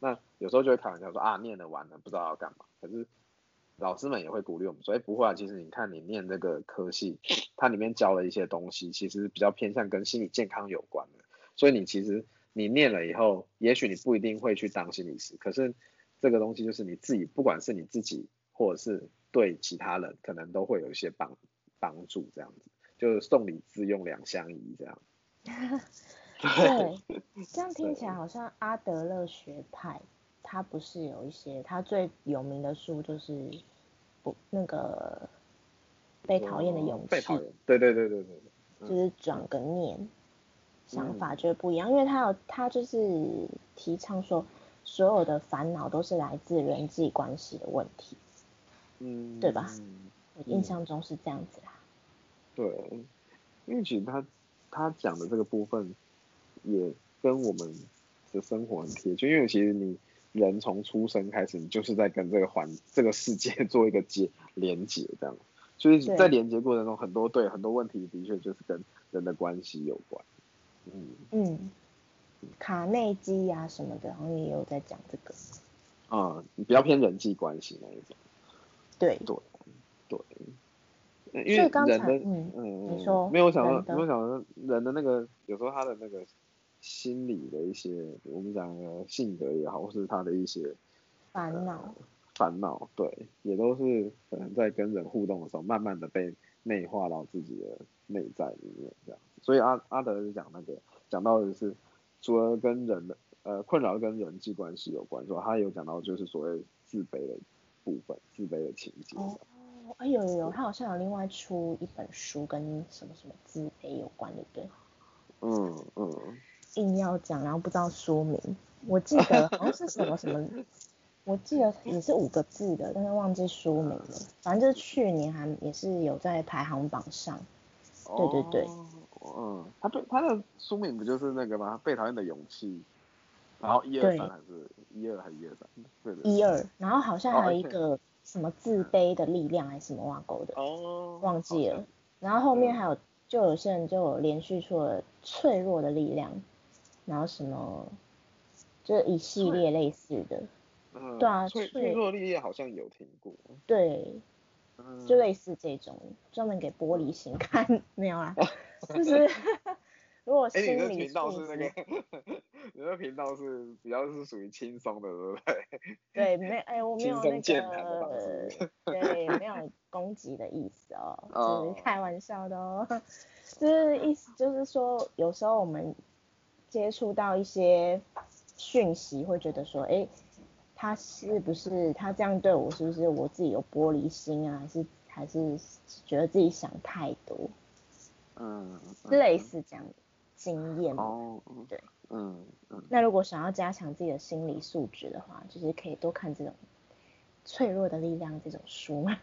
那有时候就会开玩笑说啊，念了完了不知道要干嘛。可是老师们也会鼓励我们说，哎，不会啊，其实你看你念这个科系，它里面教了一些东西，其实比较偏向跟心理健康有关的。所以你其实你念了以后，也许你不一定会去当心理师，可是这个东西就是你自己，不管是你自己或者是对其他人，可能都会有一些帮帮助，这样子，就是送礼自用两相宜这样。对，这样听起来好像阿德勒学派，他不是有一些，他最有名的书就是不那个被讨厌的勇气，被讨厌，对对对对对，就是转个念，嗯、想法就不一样，因为他有他就是提倡说，所有的烦恼都是来自人际关系的问题，嗯，对吧？我印象中是这样子啦。对，因为其实他他讲的这个部分。也跟我们的生活很贴切，因为其实你人从出生开始，你就是在跟这个环这个世界 做一个接连接，这样，所以在连接过程中，很多对很多问题的确就是跟人的关系有关。嗯嗯，卡内基呀、啊、什么的，好像也有在讲这个。啊、嗯，比较偏人际关系那一种。对对对。因为人的嗯嗯，你说没有想到没有想到人的那个有时候他的那个。心理的一些，我们讲的性格也好，或是他的一些烦恼，烦恼，对，也都是可能在跟人互动的时候，慢慢的被内化到自己的内在里面，这样。所以阿阿德是讲那个，讲到的是，除了跟人的呃困扰跟人际关系有关，之外，他有讲到就是所谓自卑的部分，自卑的情节。哦，哎有有有，他好像有另外出一本书跟什么什么自卑有关的，对。嗯嗯。硬要讲，然后不知道书名，我记得好像是什么什么，我记得也是五个字的，但是忘记书名了。反正就是去年还也是有在排行榜上。对对对。哦、嗯，他对他的书名不就是那个吗？被讨厌的勇气。然后一二三还是一二还是一二三？对对。一二，然后好像还有一个什么自卑的力量还是什么挂钩的。哦。忘记了。然后后面还有，就有些人就有连续出了脆弱的力量。然后什么，就是一系列类似的，嗯，对啊，脆脆弱力量好像有听过，对，嗯，就类似这种，专门给玻璃心看，没有啊，就是如果心理素质，你的频道是比较是属于轻松的，对不对？对，没，哎，我没有那个，对，没有攻击的意思哦，只是开玩笑的哦，就是意思就是说，有时候我们。接触到一些讯息，会觉得说，哎，他是不是他这样对我，是不是我自己有玻璃心啊？还是还是觉得自己想太多？嗯，类似这样的经验。哦，对，嗯嗯。那如果想要加强自己的心理素质的话，就是可以多看这种脆弱的力量这种书嘛，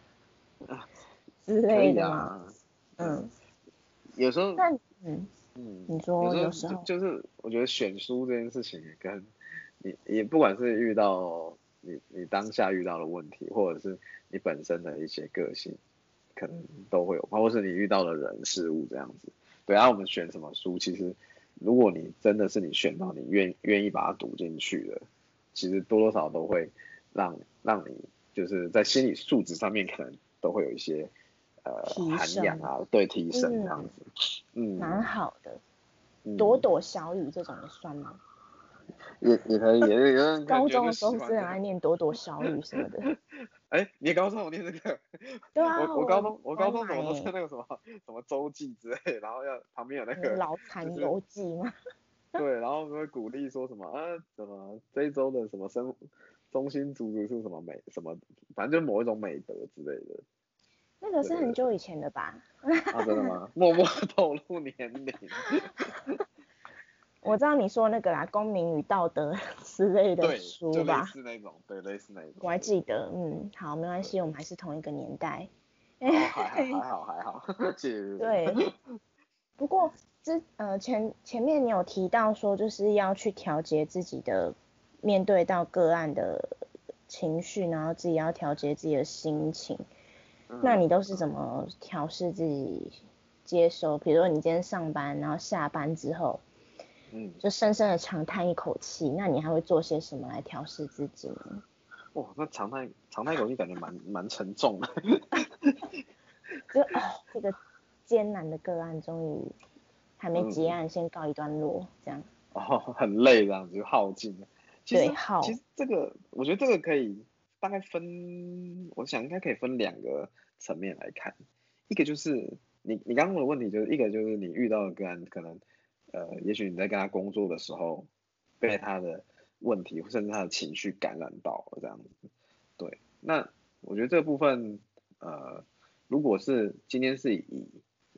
之类的嘛。嗯，有时候。但嗯。嗯，你说有时候就是我觉得选书这件事情，跟你也不管是遇到你你当下遇到的问题，或者是你本身的一些个性，可能都会有，包括是你遇到的人事物这样子。对啊，我们选什么书，其实如果你真的是你选到你愿愿意把它读进去的，其实多多少少都会让让你就是在心理素质上面可能都会有一些。呃，涵养啊，对，提升这样子，嗯，蛮好的。朵朵小雨这种也算吗？也也可以，也有人高中的时候是很爱念朵朵小雨什么的。哎，你高中有念这个？对啊，我我高中我高中怎么都是 那个什么什么周记之类，然后要旁边有那个老残游记吗？对，然后会鼓励说什么啊，什么这一周的什么生中心主旨是什么美什么，反正就某一种美德之类的。那个是很久以前的吧？啊，真的吗？默默透露年龄。我知道你说那个啦，《公民与道德 》之类的书吧？类似那种，对，类似那种。我还记得，嗯，好，没关系，我们还是同一个年代。哦，还好，还好，还好。对。不过，之呃前前面你有提到说，就是要去调节自己的面对到个案的情绪，然后自己要调节自己的心情。那你都是怎么调试自己接收？比如说你今天上班，然后下班之后，嗯，就深深的长叹一口气，那你还会做些什么来调试自己呢？哇，那长叹长叹一口气感觉蛮蛮沉重的。就哦，这个艰难的个案终于还没结案，先告一段落，这样。哦，很累这样子，就耗尽了。对，耗。其实这个，我觉得这个可以大概分，我想应该可以分两个层面来看。一个就是你你刚刚问的问题，就是一个就是你遇到的个案，可能呃，也许你在跟他工作的时候，被他的问题甚至他的情绪感染到了这样子。对，那我觉得这部分，呃，如果是今天是以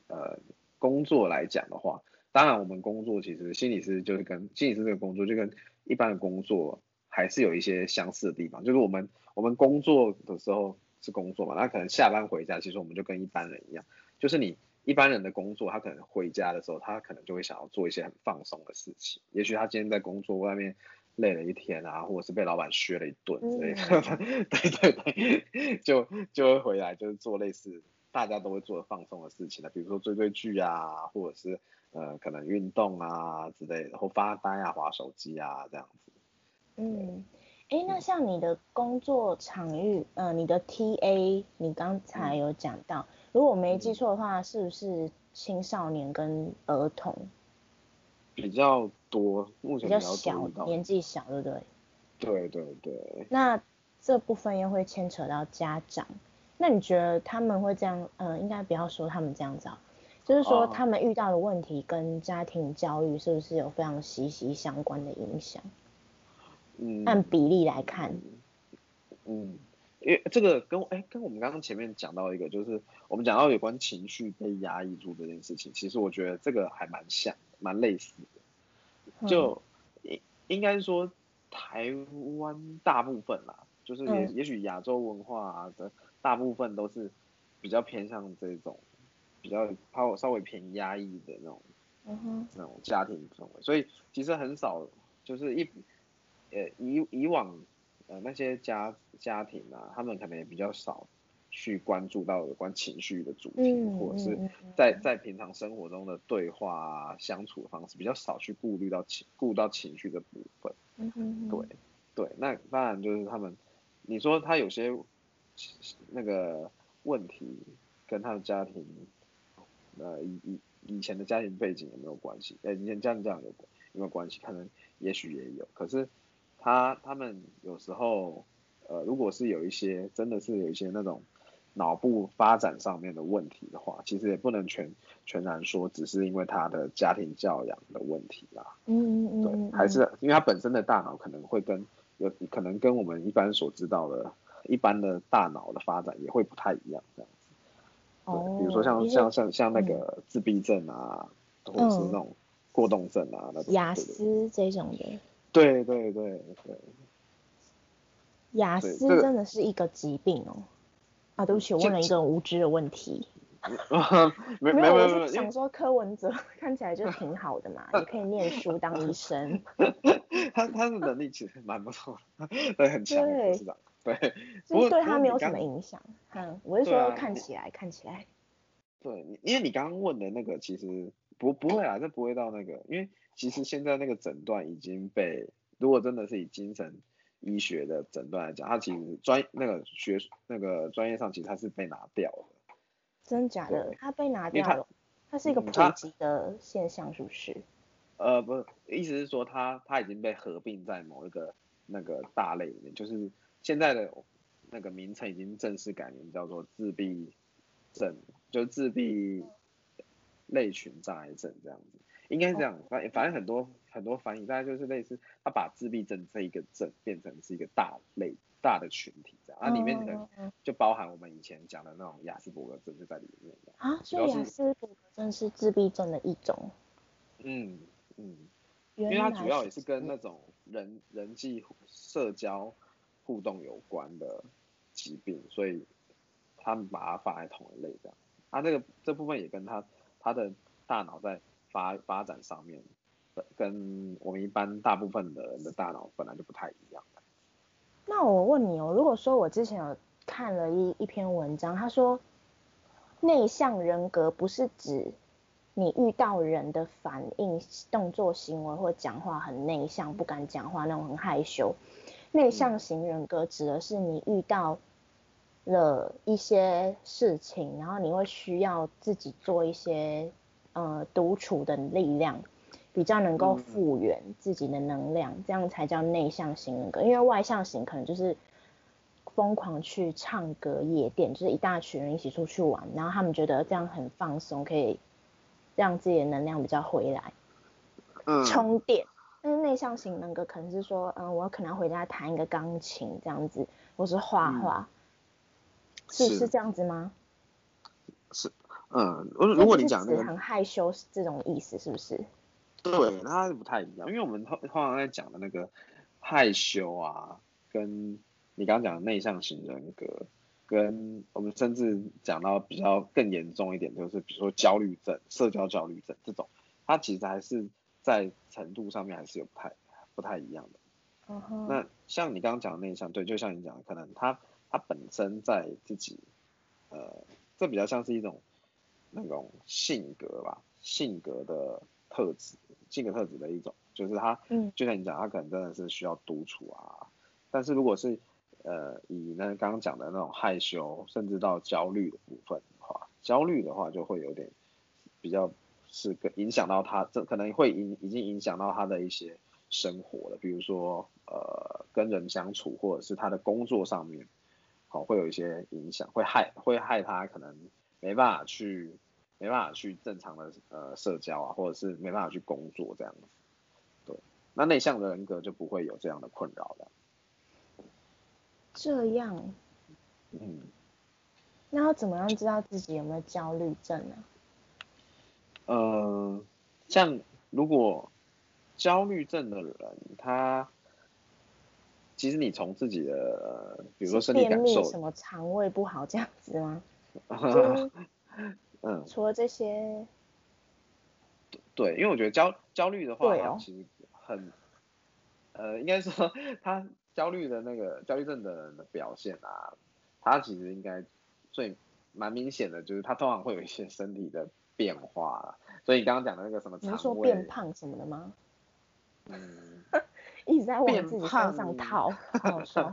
呃工作来讲的话。当然，我们工作其实心理师就是跟心理师这个工作就跟一般的工作还是有一些相似的地方，就是我们我们工作的时候是工作嘛，那可能下班回家，其实我们就跟一般人一样，就是你一般人的工作，他可能回家的时候，他可能就会想要做一些很放松的事情，也许他今天在工作外面累了一天啊，或者是被老板削了一顿之类的，嗯、对对对，就就会回来就是做类似大家都会做的放松的事情了，比如说追追剧啊，或者是。呃，可能运动啊之类的，或发呆啊、划手机啊这样子。嗯，哎、欸，那像你的工作场域，呃，你的 TA，你刚才有讲到，嗯、如果我没记错的话，是不是青少年跟儿童？比较多，目前比较，比较小，年纪小，对不对？对对对。那这部分又会牵扯到家长，那你觉得他们会这样？呃，应该不要说他们这样子啊。就是说，他们遇到的问题跟家庭教育是不是有非常息息相关的影响？嗯，按比例来看，嗯，因为这个跟哎、欸、跟我们刚刚前面讲到一个，就是我们讲到有关情绪被压抑住这件事情，其实我觉得这个还蛮像，蛮类似的。就应应该说，台湾大部分啦，就是也也许亚洲文化的大部分都是比较偏向这种。比较稍稍微偏压抑的那种，嗯哼，那种家庭氛围，所以其实很少，就是一，呃以以往，呃那些家家庭啊，他们可能也比较少去关注到有关情绪的主题，嗯、或者是在在平常生活中的对话啊相处的方式比较少去顾虑到情顾到情绪的部分，嗯哼，对对，那当然就是他们，你说他有些那个问题跟他的家庭。呃，以以以前的家庭背景有没有关系？呃，以前这样这样有有没有关系？可能也许也有。可是他他们有时候，呃，如果是有一些真的是有一些那种脑部发展上面的问题的话，其实也不能全全然说只是因为他的家庭教养的问题啦。嗯嗯对，还是因为他本身的大脑可能会跟有可能跟我们一般所知道的一般的大脑的发展也会不太一样这样子。对，比如说像像像像那个自闭症啊，嗯、或者是那种过动症啊，那种雅思这种的。对对对对。雅思真的是一个疾病哦。啊，对不起，我问了一个无知的问题。没没有，我是想说柯文哲 看起来就挺好的嘛，也可以念书当医生。他他的能力其实蛮不错的，对，很强。对，不过对他没有什么影响。嗯，我是说看起来，啊、看起来。对，因为你刚刚问的那个，其实不不会啊，这不会到那个，因为其实现在那个诊断已经被，如果真的是以精神医学的诊断来讲，它其实专那个学那个专业上其实它是被拿掉了。真假的？它被拿掉了？它是一个普及的现象，是不是？呃，不是，意思是说它它已经被合并在某一个那个大类里面，就是。现在的那个名称已经正式改名叫做自闭症，就是自闭类群障碍症这样子，应该是这样，反反正很多很多翻译，大概就是类似，他把自闭症这一个症变成是一个大类大的群体这样，它里面可能就包含我们以前讲的那种亚斯伯格症就在里面。啊，所以亚斯伯格症是自闭症的一种。嗯嗯，因为它主要也是跟那种人人际社交。互动有关的疾病，所以他们把它放在同一类这样。他、啊、这个这部分也跟他他的大脑在发发展上面，跟我们一般大部分的人的大脑本来就不太一样。那我问你哦，如果说我之前有看了一一篇文章，他说内向人格不是指你遇到人的反应、动作、行为或讲话很内向，不敢讲话那种很害羞。内向型人格指的是你遇到了一些事情，然后你会需要自己做一些呃独处的力量，比较能够复原自己的能量，这样才叫内向型人格。因为外向型可能就是疯狂去唱歌、夜店，就是一大群人一起出去玩，然后他们觉得这样很放松，可以。让自己的能量比较回来，嗯，充电。但是内向型人格可能是说，嗯，我可能要回家弹一个钢琴这样子，或是画画，嗯、是是这样子吗？是，嗯，如果你讲那个很害羞是这种意思，是不是？对，它不太一样，因为我们通通常在讲的那个害羞啊，跟你刚刚讲的内向型人格。跟我们甚至讲到比较更严重一点，就是比如说焦虑症、社交焦虑症这种，它其实还是在程度上面还是有不太不太一样的。Uh huh. 那像你刚刚讲的内向，对，就像你讲的，可能他他本身在自己，呃，这比较像是一种那种性格吧，性格的特质，性格特质的一种，就是他，嗯，就像你讲，他可能真的是需要独处啊，但是如果是呃，以那刚刚讲的那种害羞，甚至到焦虑的部分的话，焦虑的话就会有点比较是个影响到他，这可能会影已经影响到他的一些生活了，比如说呃跟人相处，或者是他的工作上面，好、哦、会有一些影响，会害会害他可能没办法去没办法去正常的呃社交啊，或者是没办法去工作这样子。对，那内向的人格就不会有这样的困扰了。这样，嗯，那要怎么样知道自己有没有焦虑症呢？呃，像如果焦虑症的人，他其实你从自己的，比如说身体感受，什么肠胃不好这样子吗？嗯，除了这些，对，因为我觉得焦焦虑的话，哦，其实很，呃，应该说他。焦虑的那个焦虑症的人的表现啊，他其实应该最蛮明显的，就是他通常会有一些身体的变化，所以你刚刚讲的那个什么，你是说变胖什么的吗？嗯，一直在往自己身上套，好说。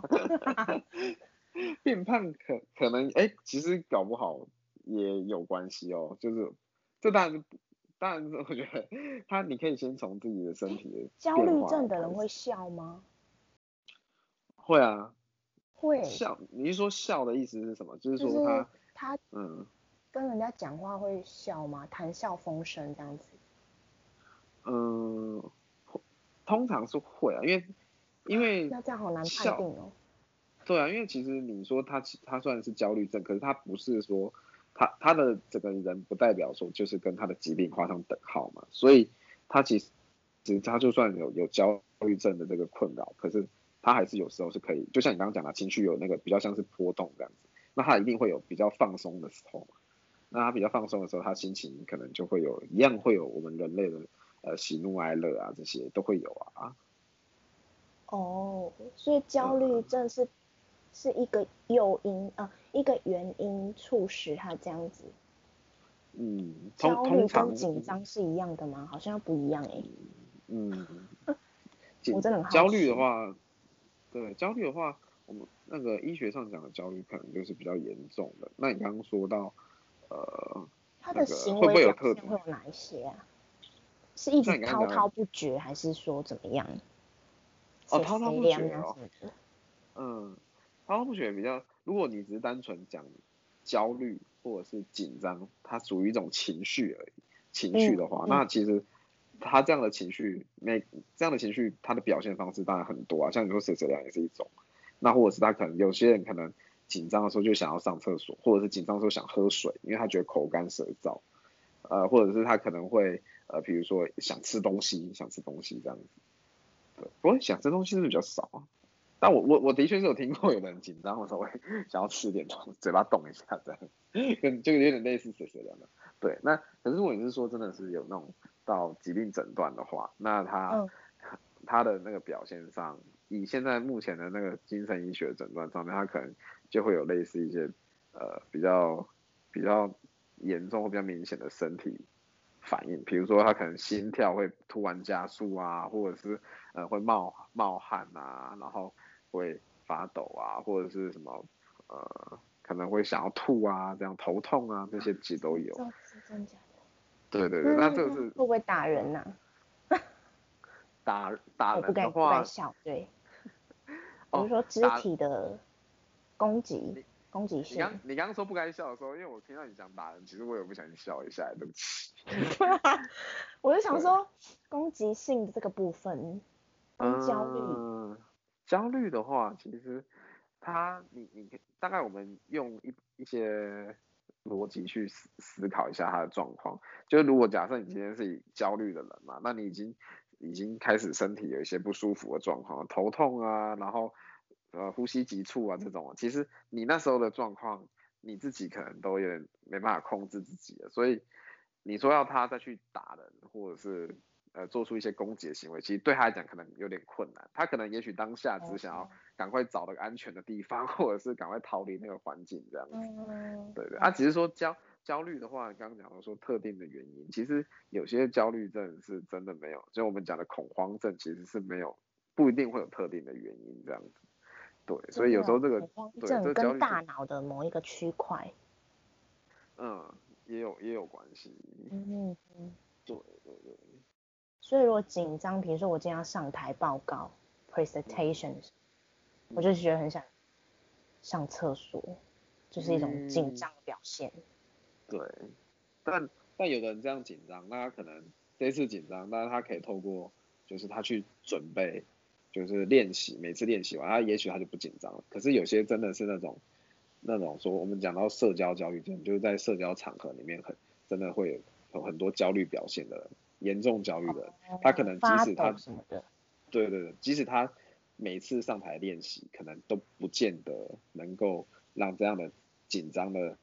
变胖可可能哎、欸，其实搞不好也有关系哦，就是这当然当然，我觉得他你可以先从自己的身体的焦虑症的人会笑吗？会啊，会笑。你是说笑的意思是什么？就是说他他嗯，跟人家讲话会笑吗？谈笑风生这样子？嗯，通常是会啊，因为因为那这样好难判定哦。对啊，因为其实你说他他算是焦虑症，可是他不是说他他的整个人不代表说就是跟他的疾病画上等号嘛，所以他其实其实他就算有有焦虑症的这个困扰，可是。他还是有时候是可以，就像你刚刚讲的，情绪有那个比较像是波动这样子，那他一定会有比较放松的时候嘛，那他比较放松的时候，他心情可能就会有一样会有我们人类的呃喜怒哀乐啊这些都会有啊。哦，所以焦虑症是、是一个诱因啊，一个原因促使他这样子。嗯，焦虑跟紧张是一样的吗？好像不一样哎、欸。嗯，我真的很焦虑的话。对，焦虑的话，我们那个医学上讲的焦虑可能就是比较严重的。那你刚刚说到，呃，他的行为表现会有哪一些啊？是一直滔滔不绝，还是说怎么样？哦，滔滔不绝哦。嗯，滔滔不绝比较，如果你只是单纯讲焦虑或者是紧张，它属于一种情绪而已。情绪的话，嗯、那其实。他这样的情绪，每这样的情绪，他的表现方式当然很多啊，像你说蛇蛇凉也是一种，那或者是他可能有些人可能紧张的时候就想要上厕所，或者是紧张的时候想喝水，因为他觉得口干舌燥，呃，或者是他可能会呃，比如说想吃东西，想吃东西这样子，对，不过想吃东西是比较少啊？但我我我的确是有听过有人紧张的时候会想要吃点东西，嘴巴动一下这样，跟就有点类似蛇蛇凉的，对，那可是如果你是说真的是有那种。到疾病诊断的话，那他、嗯、他的那个表现上，以现在目前的那个精神医学诊断上面，他可能就会有类似一些呃比较比较严重或比较明显的身体反应，比如说他可能心跳会突然加速啊，或者是呃会冒冒汗啊，然后会发抖啊，或者是什么呃可能会想要吐啊，这样头痛啊，这些其实都有。真假的？对对对，那这个是会不会打人呢？打打人的话，不该不该笑，对。比如说肢体的攻击。攻击性。你刚你刚刚说不该笑的时候，因为我听到你讲打人，其实我也不想笑一下，对不起。我就想说攻击性的这个部分，跟焦虑。嗯，焦虑的话，其实他你你大概我们用一一些逻辑去思思考一下他的状况，就是如果假设你今天是以焦虑的人嘛，那你已经已经开始身体有一些不舒服的状况，头痛啊，然后。呃，呼吸急促啊，这种，其实你那时候的状况，你自己可能都有点没办法控制自己了，所以你说要他再去打人，或者是呃做出一些攻击的行为，其实对他来讲可能有点困难，他可能也许当下只想要赶快找到个安全的地方，或者是赶快逃离那个环境这样子，对对，啊，只是说焦焦虑的话，刚刚讲到说特定的原因，其实有些焦虑症是真的没有，就我们讲的恐慌症其实是没有，不一定会有特定的原因这样子。对，所以有时候这个这跟大脑的某一个区块，嗯，也有也有关系。嗯嗯，对对对。所以如果紧张，比如说我今天要上台报告 presentations，我就觉得很想上厕所，就是一种紧张的表现。对，但但有的人这样紧张，那他可能这次紧张，但是他可以透过就是他去准备。就是练习，每次练习完，他也许他就不紧张了。可是有些真的是那种，那种说我们讲到社交焦虑症，就是在社交场合里面很真的会有很多焦虑表现的人，严重焦虑的，他可能即使他，对对对，即使他每次上台练习，可能都不见得能够让这样的紧张的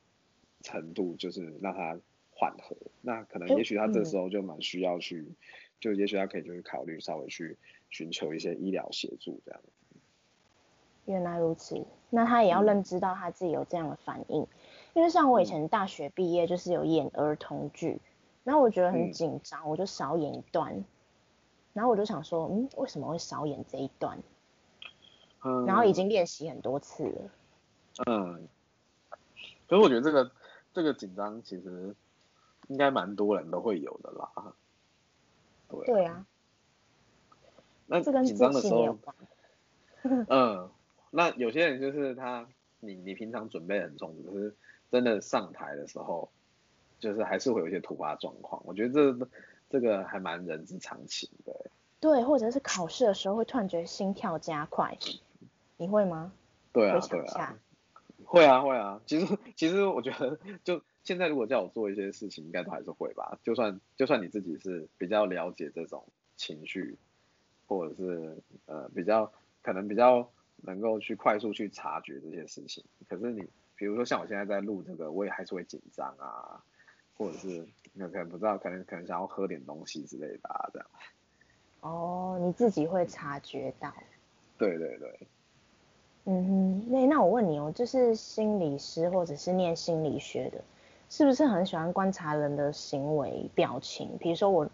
程度就是让他缓和。那可能也许他这时候就蛮需要去，就也许他可以就是考虑稍微去。寻求一些医疗协助，这样子。原来如此，那他也要认知到他自己有这样的反应，嗯、因为像我以前大学毕业就是有演儿童剧，然后我觉得很紧张，嗯、我就少演一段，然后我就想说，嗯，为什么会少演这一段？嗯，然后已经练习很多次了。嗯，可是我觉得这个这个紧张其实应该蛮多人都会有的啦。对。对啊。那紧张的时候，嗯，那有些人就是他，你你平常准备很充足，可是真的上台的时候，就是还是会有一些突发状况。我觉得这这个还蛮人之常情的。对，或者是考试的时候会突然觉得心跳加快，你会吗？对啊，对啊，会啊会啊。其实其实我觉得，就现在如果叫我做一些事情，应该都还是会吧。就算就算你自己是比较了解这种情绪。或者是呃比较可能比较能够去快速去察觉这些事情，可是你比如说像我现在在录这个，我也还是会紧张啊，或者是那可能不知道，可能可能想要喝点东西之类的啊这样。哦，你自己会察觉到。对对对。嗯哼，那那我问你哦，就是心理师或者是念心理学的，是不是很喜欢观察人的行为表情？比如说我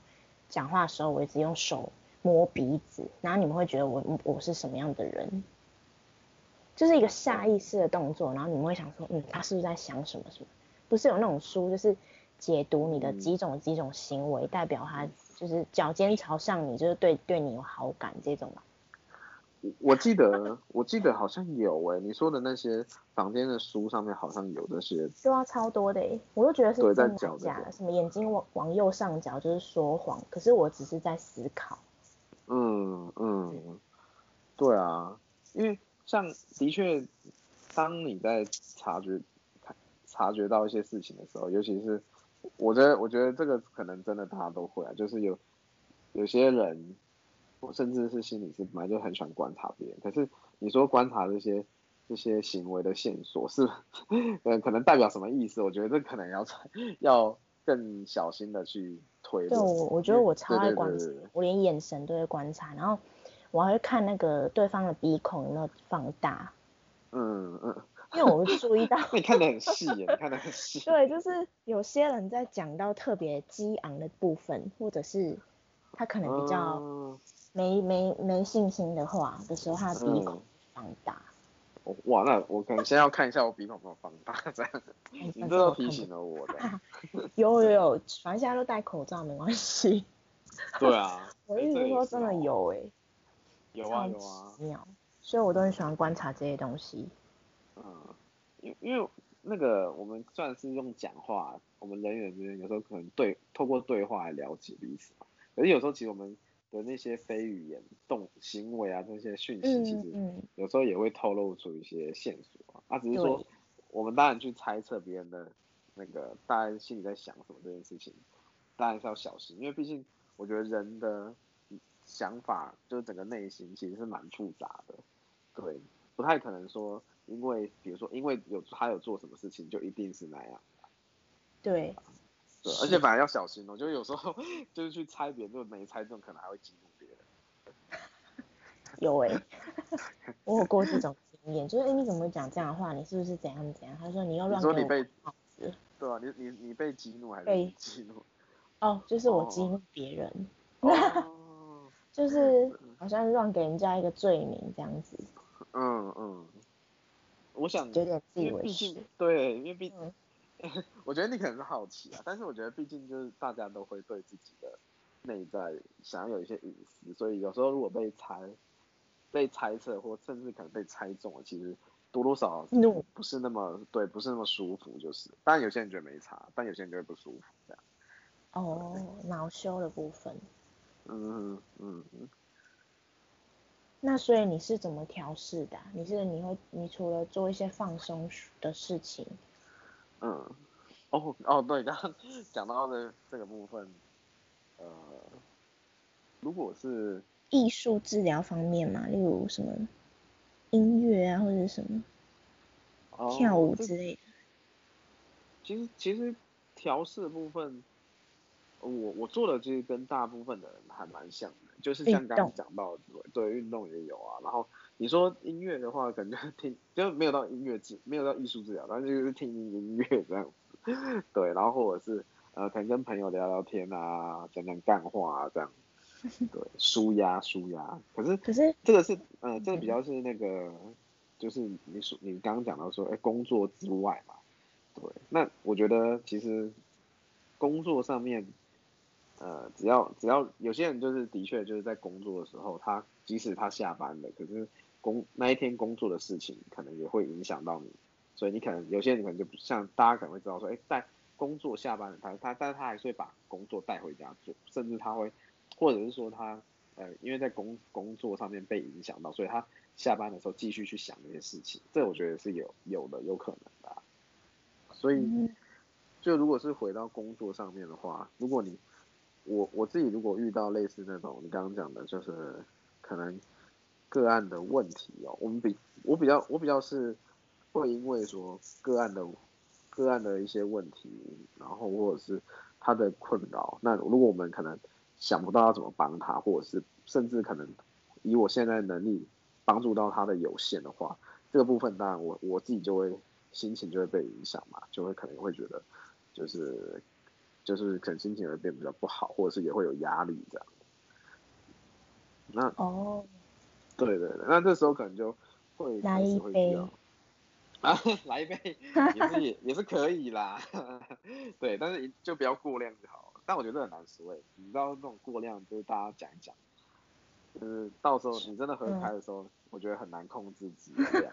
讲话的时候，我一直用手。摸鼻子，然后你们会觉得我我是什么样的人？就是一个下意识的动作，然后你们会想说，嗯，他是不是在想什么什么？不是有那种书，就是解读你的几种几种行为，代表他就是脚尖朝向你，就是对对你有好感这种吗？我记得我记得好像有诶、欸，你说的那些房间的书上面好像有这些，对啊，超多的诶、欸，我都觉得是真的假的，什么眼睛往往右上角就是说谎，可是我只是在思考。嗯嗯，对啊，因为像的确，当你在察觉察觉到一些事情的时候，尤其是我觉得我觉得这个可能真的大家都会啊，就是有有些人，我甚至是心理师本来就很喜欢观察别人，可是你说观察这些这些行为的线索是，呃，可能代表什么意思？我觉得这可能要要更小心的去。对，我我觉得我超爱观察，我连眼神都会观察，然后我还会看那个对方的鼻孔有没有放大。嗯嗯，因为我注意到，你看得很细耶，你看得很细。对，就是有些人在讲到特别激昂的部分，或者是他可能比较没、嗯、没没信心的话的时候，他的鼻孔放大。嗯、哇，那我可能先要看一下我鼻孔有没有放大，这样。你这都提醒了我的。有有有，反正现在都戴口罩，没关系。对啊。我意思是说，真的有哎、欸。有啊有啊。所以我都很喜欢观察这些东西。嗯，因因为那个我们算是用讲话，我们人与人之间有时候可能对透过对话来了解彼此嘛。可是有时候其实我们的那些非语言动行为啊，那些讯息其实有时候也会透露出一些线索啊。啊，只是说我们当然去猜测别人的那个大家心里在想什么这件事情，当然是要小心，因为毕竟我觉得人的想法就是整个内心其实是蛮复杂的。对，不太可能说，因为比如说，因为有他有做什么事情，就一定是那样。对。对，而且反而要小心哦，就有时候就是去猜别人，就没猜中，可能还会激怒别人。有哎、欸，我有过这种经验，就是哎、欸，你怎么会讲这样的话？你是不是怎样怎样？他说你又乱给我你被对啊，你你你被激怒还是被激怒？哦，就是我激怒别人。哦、就是好像乱给人家一个罪名这样子。嗯嗯，我想，有点自以为是。对，因为毕，嗯、我觉得你可能是好奇啊，但是我觉得毕竟就是大家都会对自己的内在想要有一些隐私，所以有时候如果被猜、被猜测或甚至可能被猜中了，其实多多少少不是那么、嗯、对，不是那么舒服，就是。当然有些人觉得没差，但有些人觉得不舒服这样。哦，恼羞的部分。嗯嗯嗯。那所以你是怎么调试的啊？你是你会你除了做一些放松的事情，嗯，哦哦对，刚刚讲到的这个部分，呃，如果是艺术治疗方面嘛，例如什么音乐啊，或者什么、哦、跳舞之类的。其实其实调试的部分，我我做的其实跟大部分的人还蛮像的。就是像刚刚讲到的，对，运动也有啊。然后你说音乐的话，可能就听就没有到音乐治，没有到艺术治疗，但是就是听音乐这样子。对，然后或者是呃，可能跟朋友聊聊天啊，讲讲干话啊这样。对，舒压舒压。可是可是这个是呃，这个比较是那个，就是你说你刚刚讲到说，哎、欸，工作之外嘛。对，那我觉得其实工作上面。呃，只要只要有些人就是的确就是在工作的时候，他即使他下班了，可是工那一天工作的事情可能也会影响到你，所以你可能有些人可能就不像大家可能会知道说，哎、欸，在工作下班了，他他但是他还是会把工作带回家做，甚至他会或者是说他呃因为在工工作上面被影响到，所以他下班的时候继续去想那些事情，这我觉得是有有的有可能的、啊，所以就如果是回到工作上面的话，如果你我我自己如果遇到类似那种你刚刚讲的，就是可能个案的问题哦，我们比我比较我比较是会因为说个案的个案的一些问题，然后或者是他的困扰，那如果我们可能想不到要怎么帮他，或者是甚至可能以我现在能力帮助到他的有限的话，这个部分当然我我自己就会心情就会被影响嘛，就会可能会觉得就是。就是可能心情会变比较不好，或者是也会有压力这样。那哦，对对对，那这时候可能就会来一杯啊，来一杯也是也也是可以啦。对，但是就不要过量就好。但我觉得很难说，你知道那种过量就是大家讲一讲，就是到时候你真的喝开的时候，嗯、我觉得很难控制质量。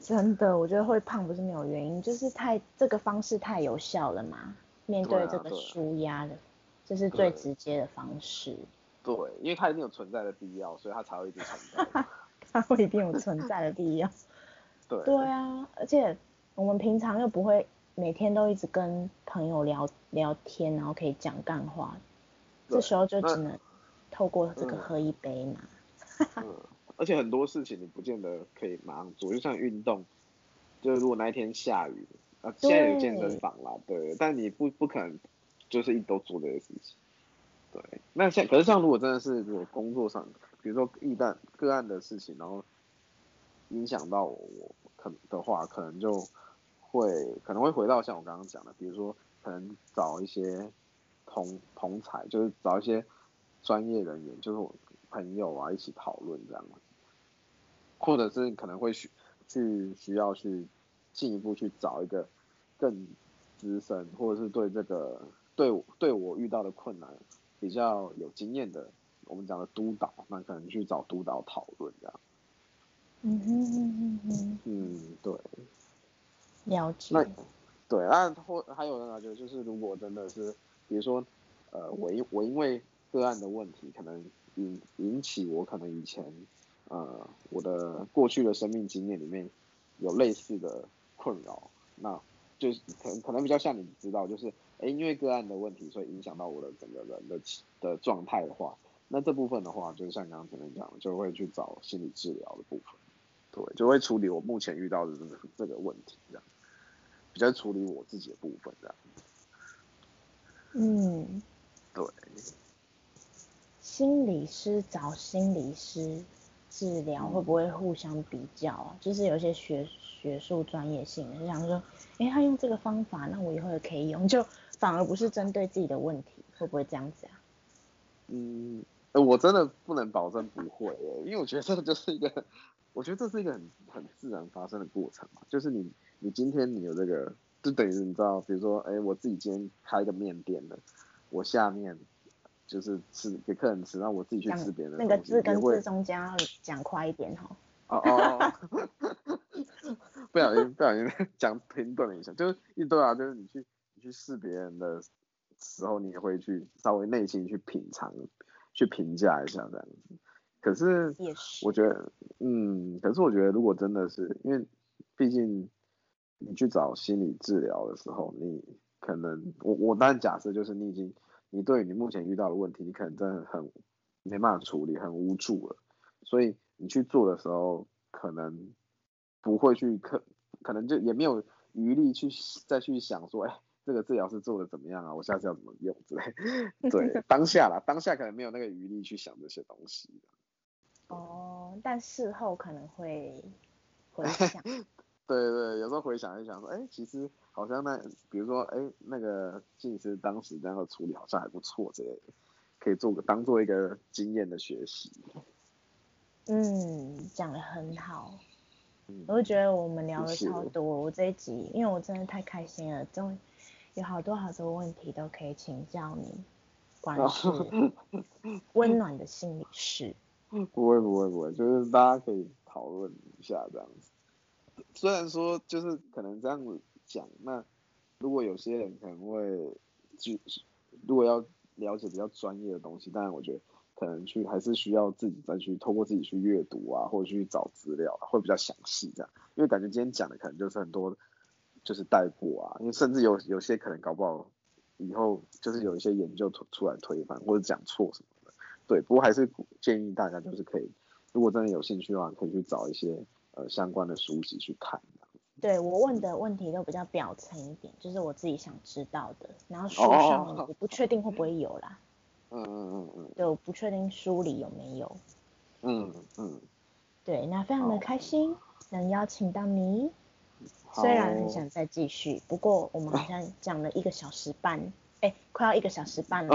真的，我觉得会胖不是没有原因，就是太这个方式太有效了嘛。面对这个舒压的，这是最直接的方式。对，因为它一定有存在的必要，所以它才会一直存在。它会一定有存在的必要。对。对啊，而且我们平常又不会每天都一直跟朋友聊聊天，然后可以讲干话，这时候就只能透过这个喝一杯嘛。嗯。而且很多事情你不见得可以马上做，就像运动，就是如果那一天下雨。啊，现在有健身房啦，对，对，但你不不可能就是一直都做这些事情，对。那像可是像如果真的是如果工作上，比如说一旦个案的事情，然后影响到我，我可能的话，可能就会可能会回到像我刚刚讲的，比如说可能找一些同同才，就是找一些专业人员，就是我朋友啊一起讨论这样，或者是可能会去去需要去进一步去找一个更资深，或者是对这个对对我遇到的困难比较有经验的，我们讲的督导，那可能去找督导讨论这样。嗯哼哼哼哼。嗯，对。了解。那对，那或还有呢，就就是如果真的是，比如说，呃，我因我因为个案的问题，可能引引起我可能以前，呃，我的过去的生命经验里面有类似的困扰，那就是可能可能比较像你知道，就是，哎，因为个案的问题，所以影响到我的整个人的的状态的话。那这部分的话，就是像刚刚前面讲的，就会去找心理治疗的部分，对，就会处理我目前遇到的这个这个问题，这样，比较处理我自己的部分，这样。嗯，对。心理师找心理师治疗会不会互相比较啊？就是有些学学术专业性的，就想说，哎，他用这个方法，那我以后也可以用，就反而不是针对自己的问题，会不会这样子啊？嗯。我真的不能保证不会，因为我觉得这个就是一个，我觉得这是一个很很自然发生的过程嘛。就是你你今天你有这个，就等于你知道，比如说，哎，我自己今天开一个面店的，我下面就是吃给客人吃，然后我自己去吃别人的。那个字跟字中间要讲快一点哦。哦哦。不小心不小心 讲停顿了一下，就是一对啊，就是你去你去试别人的时候，你也会去稍微内心去品尝。去评价一下这样子，可是我觉得，嗯，可是我觉得如果真的是，因为毕竟你去找心理治疗的时候，你可能我我当然假设就是你已经你对你目前遇到的问题，你可能真的很没办法处理，很无助了，所以你去做的时候，可能不会去可可能就也没有余力去再去想说，哎。这个治疗师做的怎么样啊？我下次要怎么用之类？对，当下啦，当下可能没有那个余力去想这些东西。哦，但事后可能会 回想。对对，有时候回想一想说，哎，其实好像那，比如说，哎，那个心理师当时那个处理好像还不错之类的，可以做个当做一个经验的学习。嗯，讲得很好。嗯，我就觉得我们聊了超多，我这一集，因为我真的太开心了，终于。有好多好多问题都可以请教你，关是 温暖的心理师。不会不会不会，就是大家可以讨论一下这样子。虽然说就是可能这样子讲，那如果有些人可能会就如果要了解比较专业的东西，当然我觉得可能去还是需要自己再去透过自己去阅读啊，或者去找资料，会比较详细这样。因为感觉今天讲的可能就是很多。就是带过啊，因为甚至有有些可能搞不好以后就是有一些研究出出来推翻或者讲错什么的，对。不过还是建议大家就是可以，如果真的有兴趣的话，可以去找一些呃相关的书籍去看。对，我问的问题都比较表层一点，就是我自己想知道的，然后书上我不确定会不会有啦。嗯嗯嗯嗯。对，我不确定书里有没有。嗯嗯。对，那非常的开心能邀请到你。虽然很想再继续，不过我们好像讲了一个小时半，哎、欸，快要一个小时半了，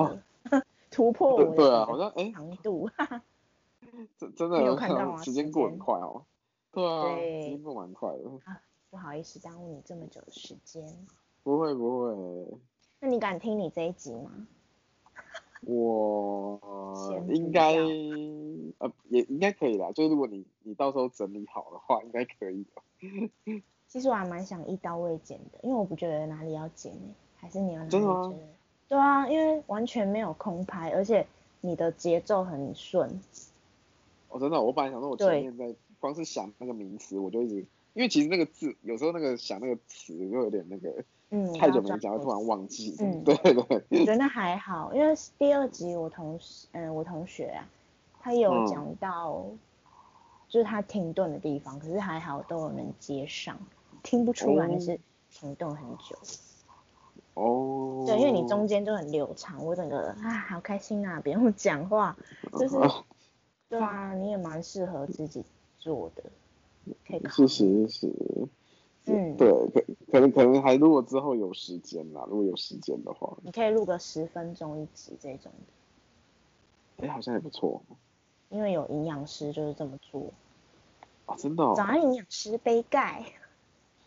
哦、突破我的长度。真真的 有看到吗？时间过很快哦。对啊，对时间过蛮快的。啊，不好意思耽误你这么久的时间。不会不会。那你敢听你这一集吗？我应该呃也应该可以啦，就是如果你你到时候整理好的话，应该可以的。其实我还蛮想一刀未剪的，因为我不觉得哪里要剪呢，还是你要哪里真的？对啊，因为完全没有空拍，而且你的节奏很顺。哦，真的，我本来想说，我前面在光是想那个名词，我就一直，因为其实那个字有时候那个想那个词就有点那个，嗯，太久没讲，会突然忘记。嗯，对对。我觉得那还好，因为第二集我同事嗯我同学啊，他有讲到，就是他停顿的地方，嗯、可是还好都有能接上。听不出来是停顿很久哦，对，因为你中间就很流畅，我整个啊好开心啊，不用讲话，就是，对啊，你也蛮适合自己做的，可以考。是是是。嗯，对，可可能可能还如果之后有时间啦，如果有时间的话，你可以录个十分钟一集这种的。哎，好像也不错。因为有营养师就是这么做。哦，真的哦。早安营养师杯盖。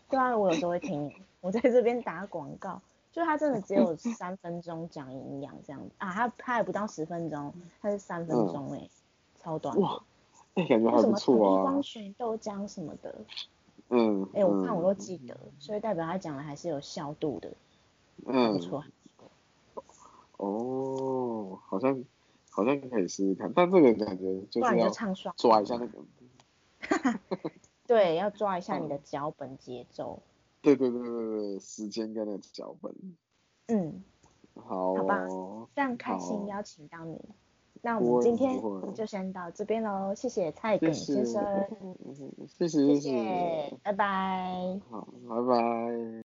对啊，我有时候会听，我在这边打广告，就他真的只有三分钟讲营养这样子啊，他他也不到十分钟，他是三分钟哎、欸，嗯、超短。哇，哎，感觉还不错啊。什么统一光学豆浆什么的。嗯。哎、欸，我看我都记得，所以代表他讲的还是有效度的。嗯。不错。哦，好像好像可以试试看，但这个感觉就是要抓一下那个。哈哈。对，要抓一下你的脚本节奏。对对对对对，时间跟那个脚本。嗯。好。好吧，非常开心邀请到你。那我们今天就先到这边喽，谢谢蔡耿先生。谢谢谢谢。拜拜。好，拜拜。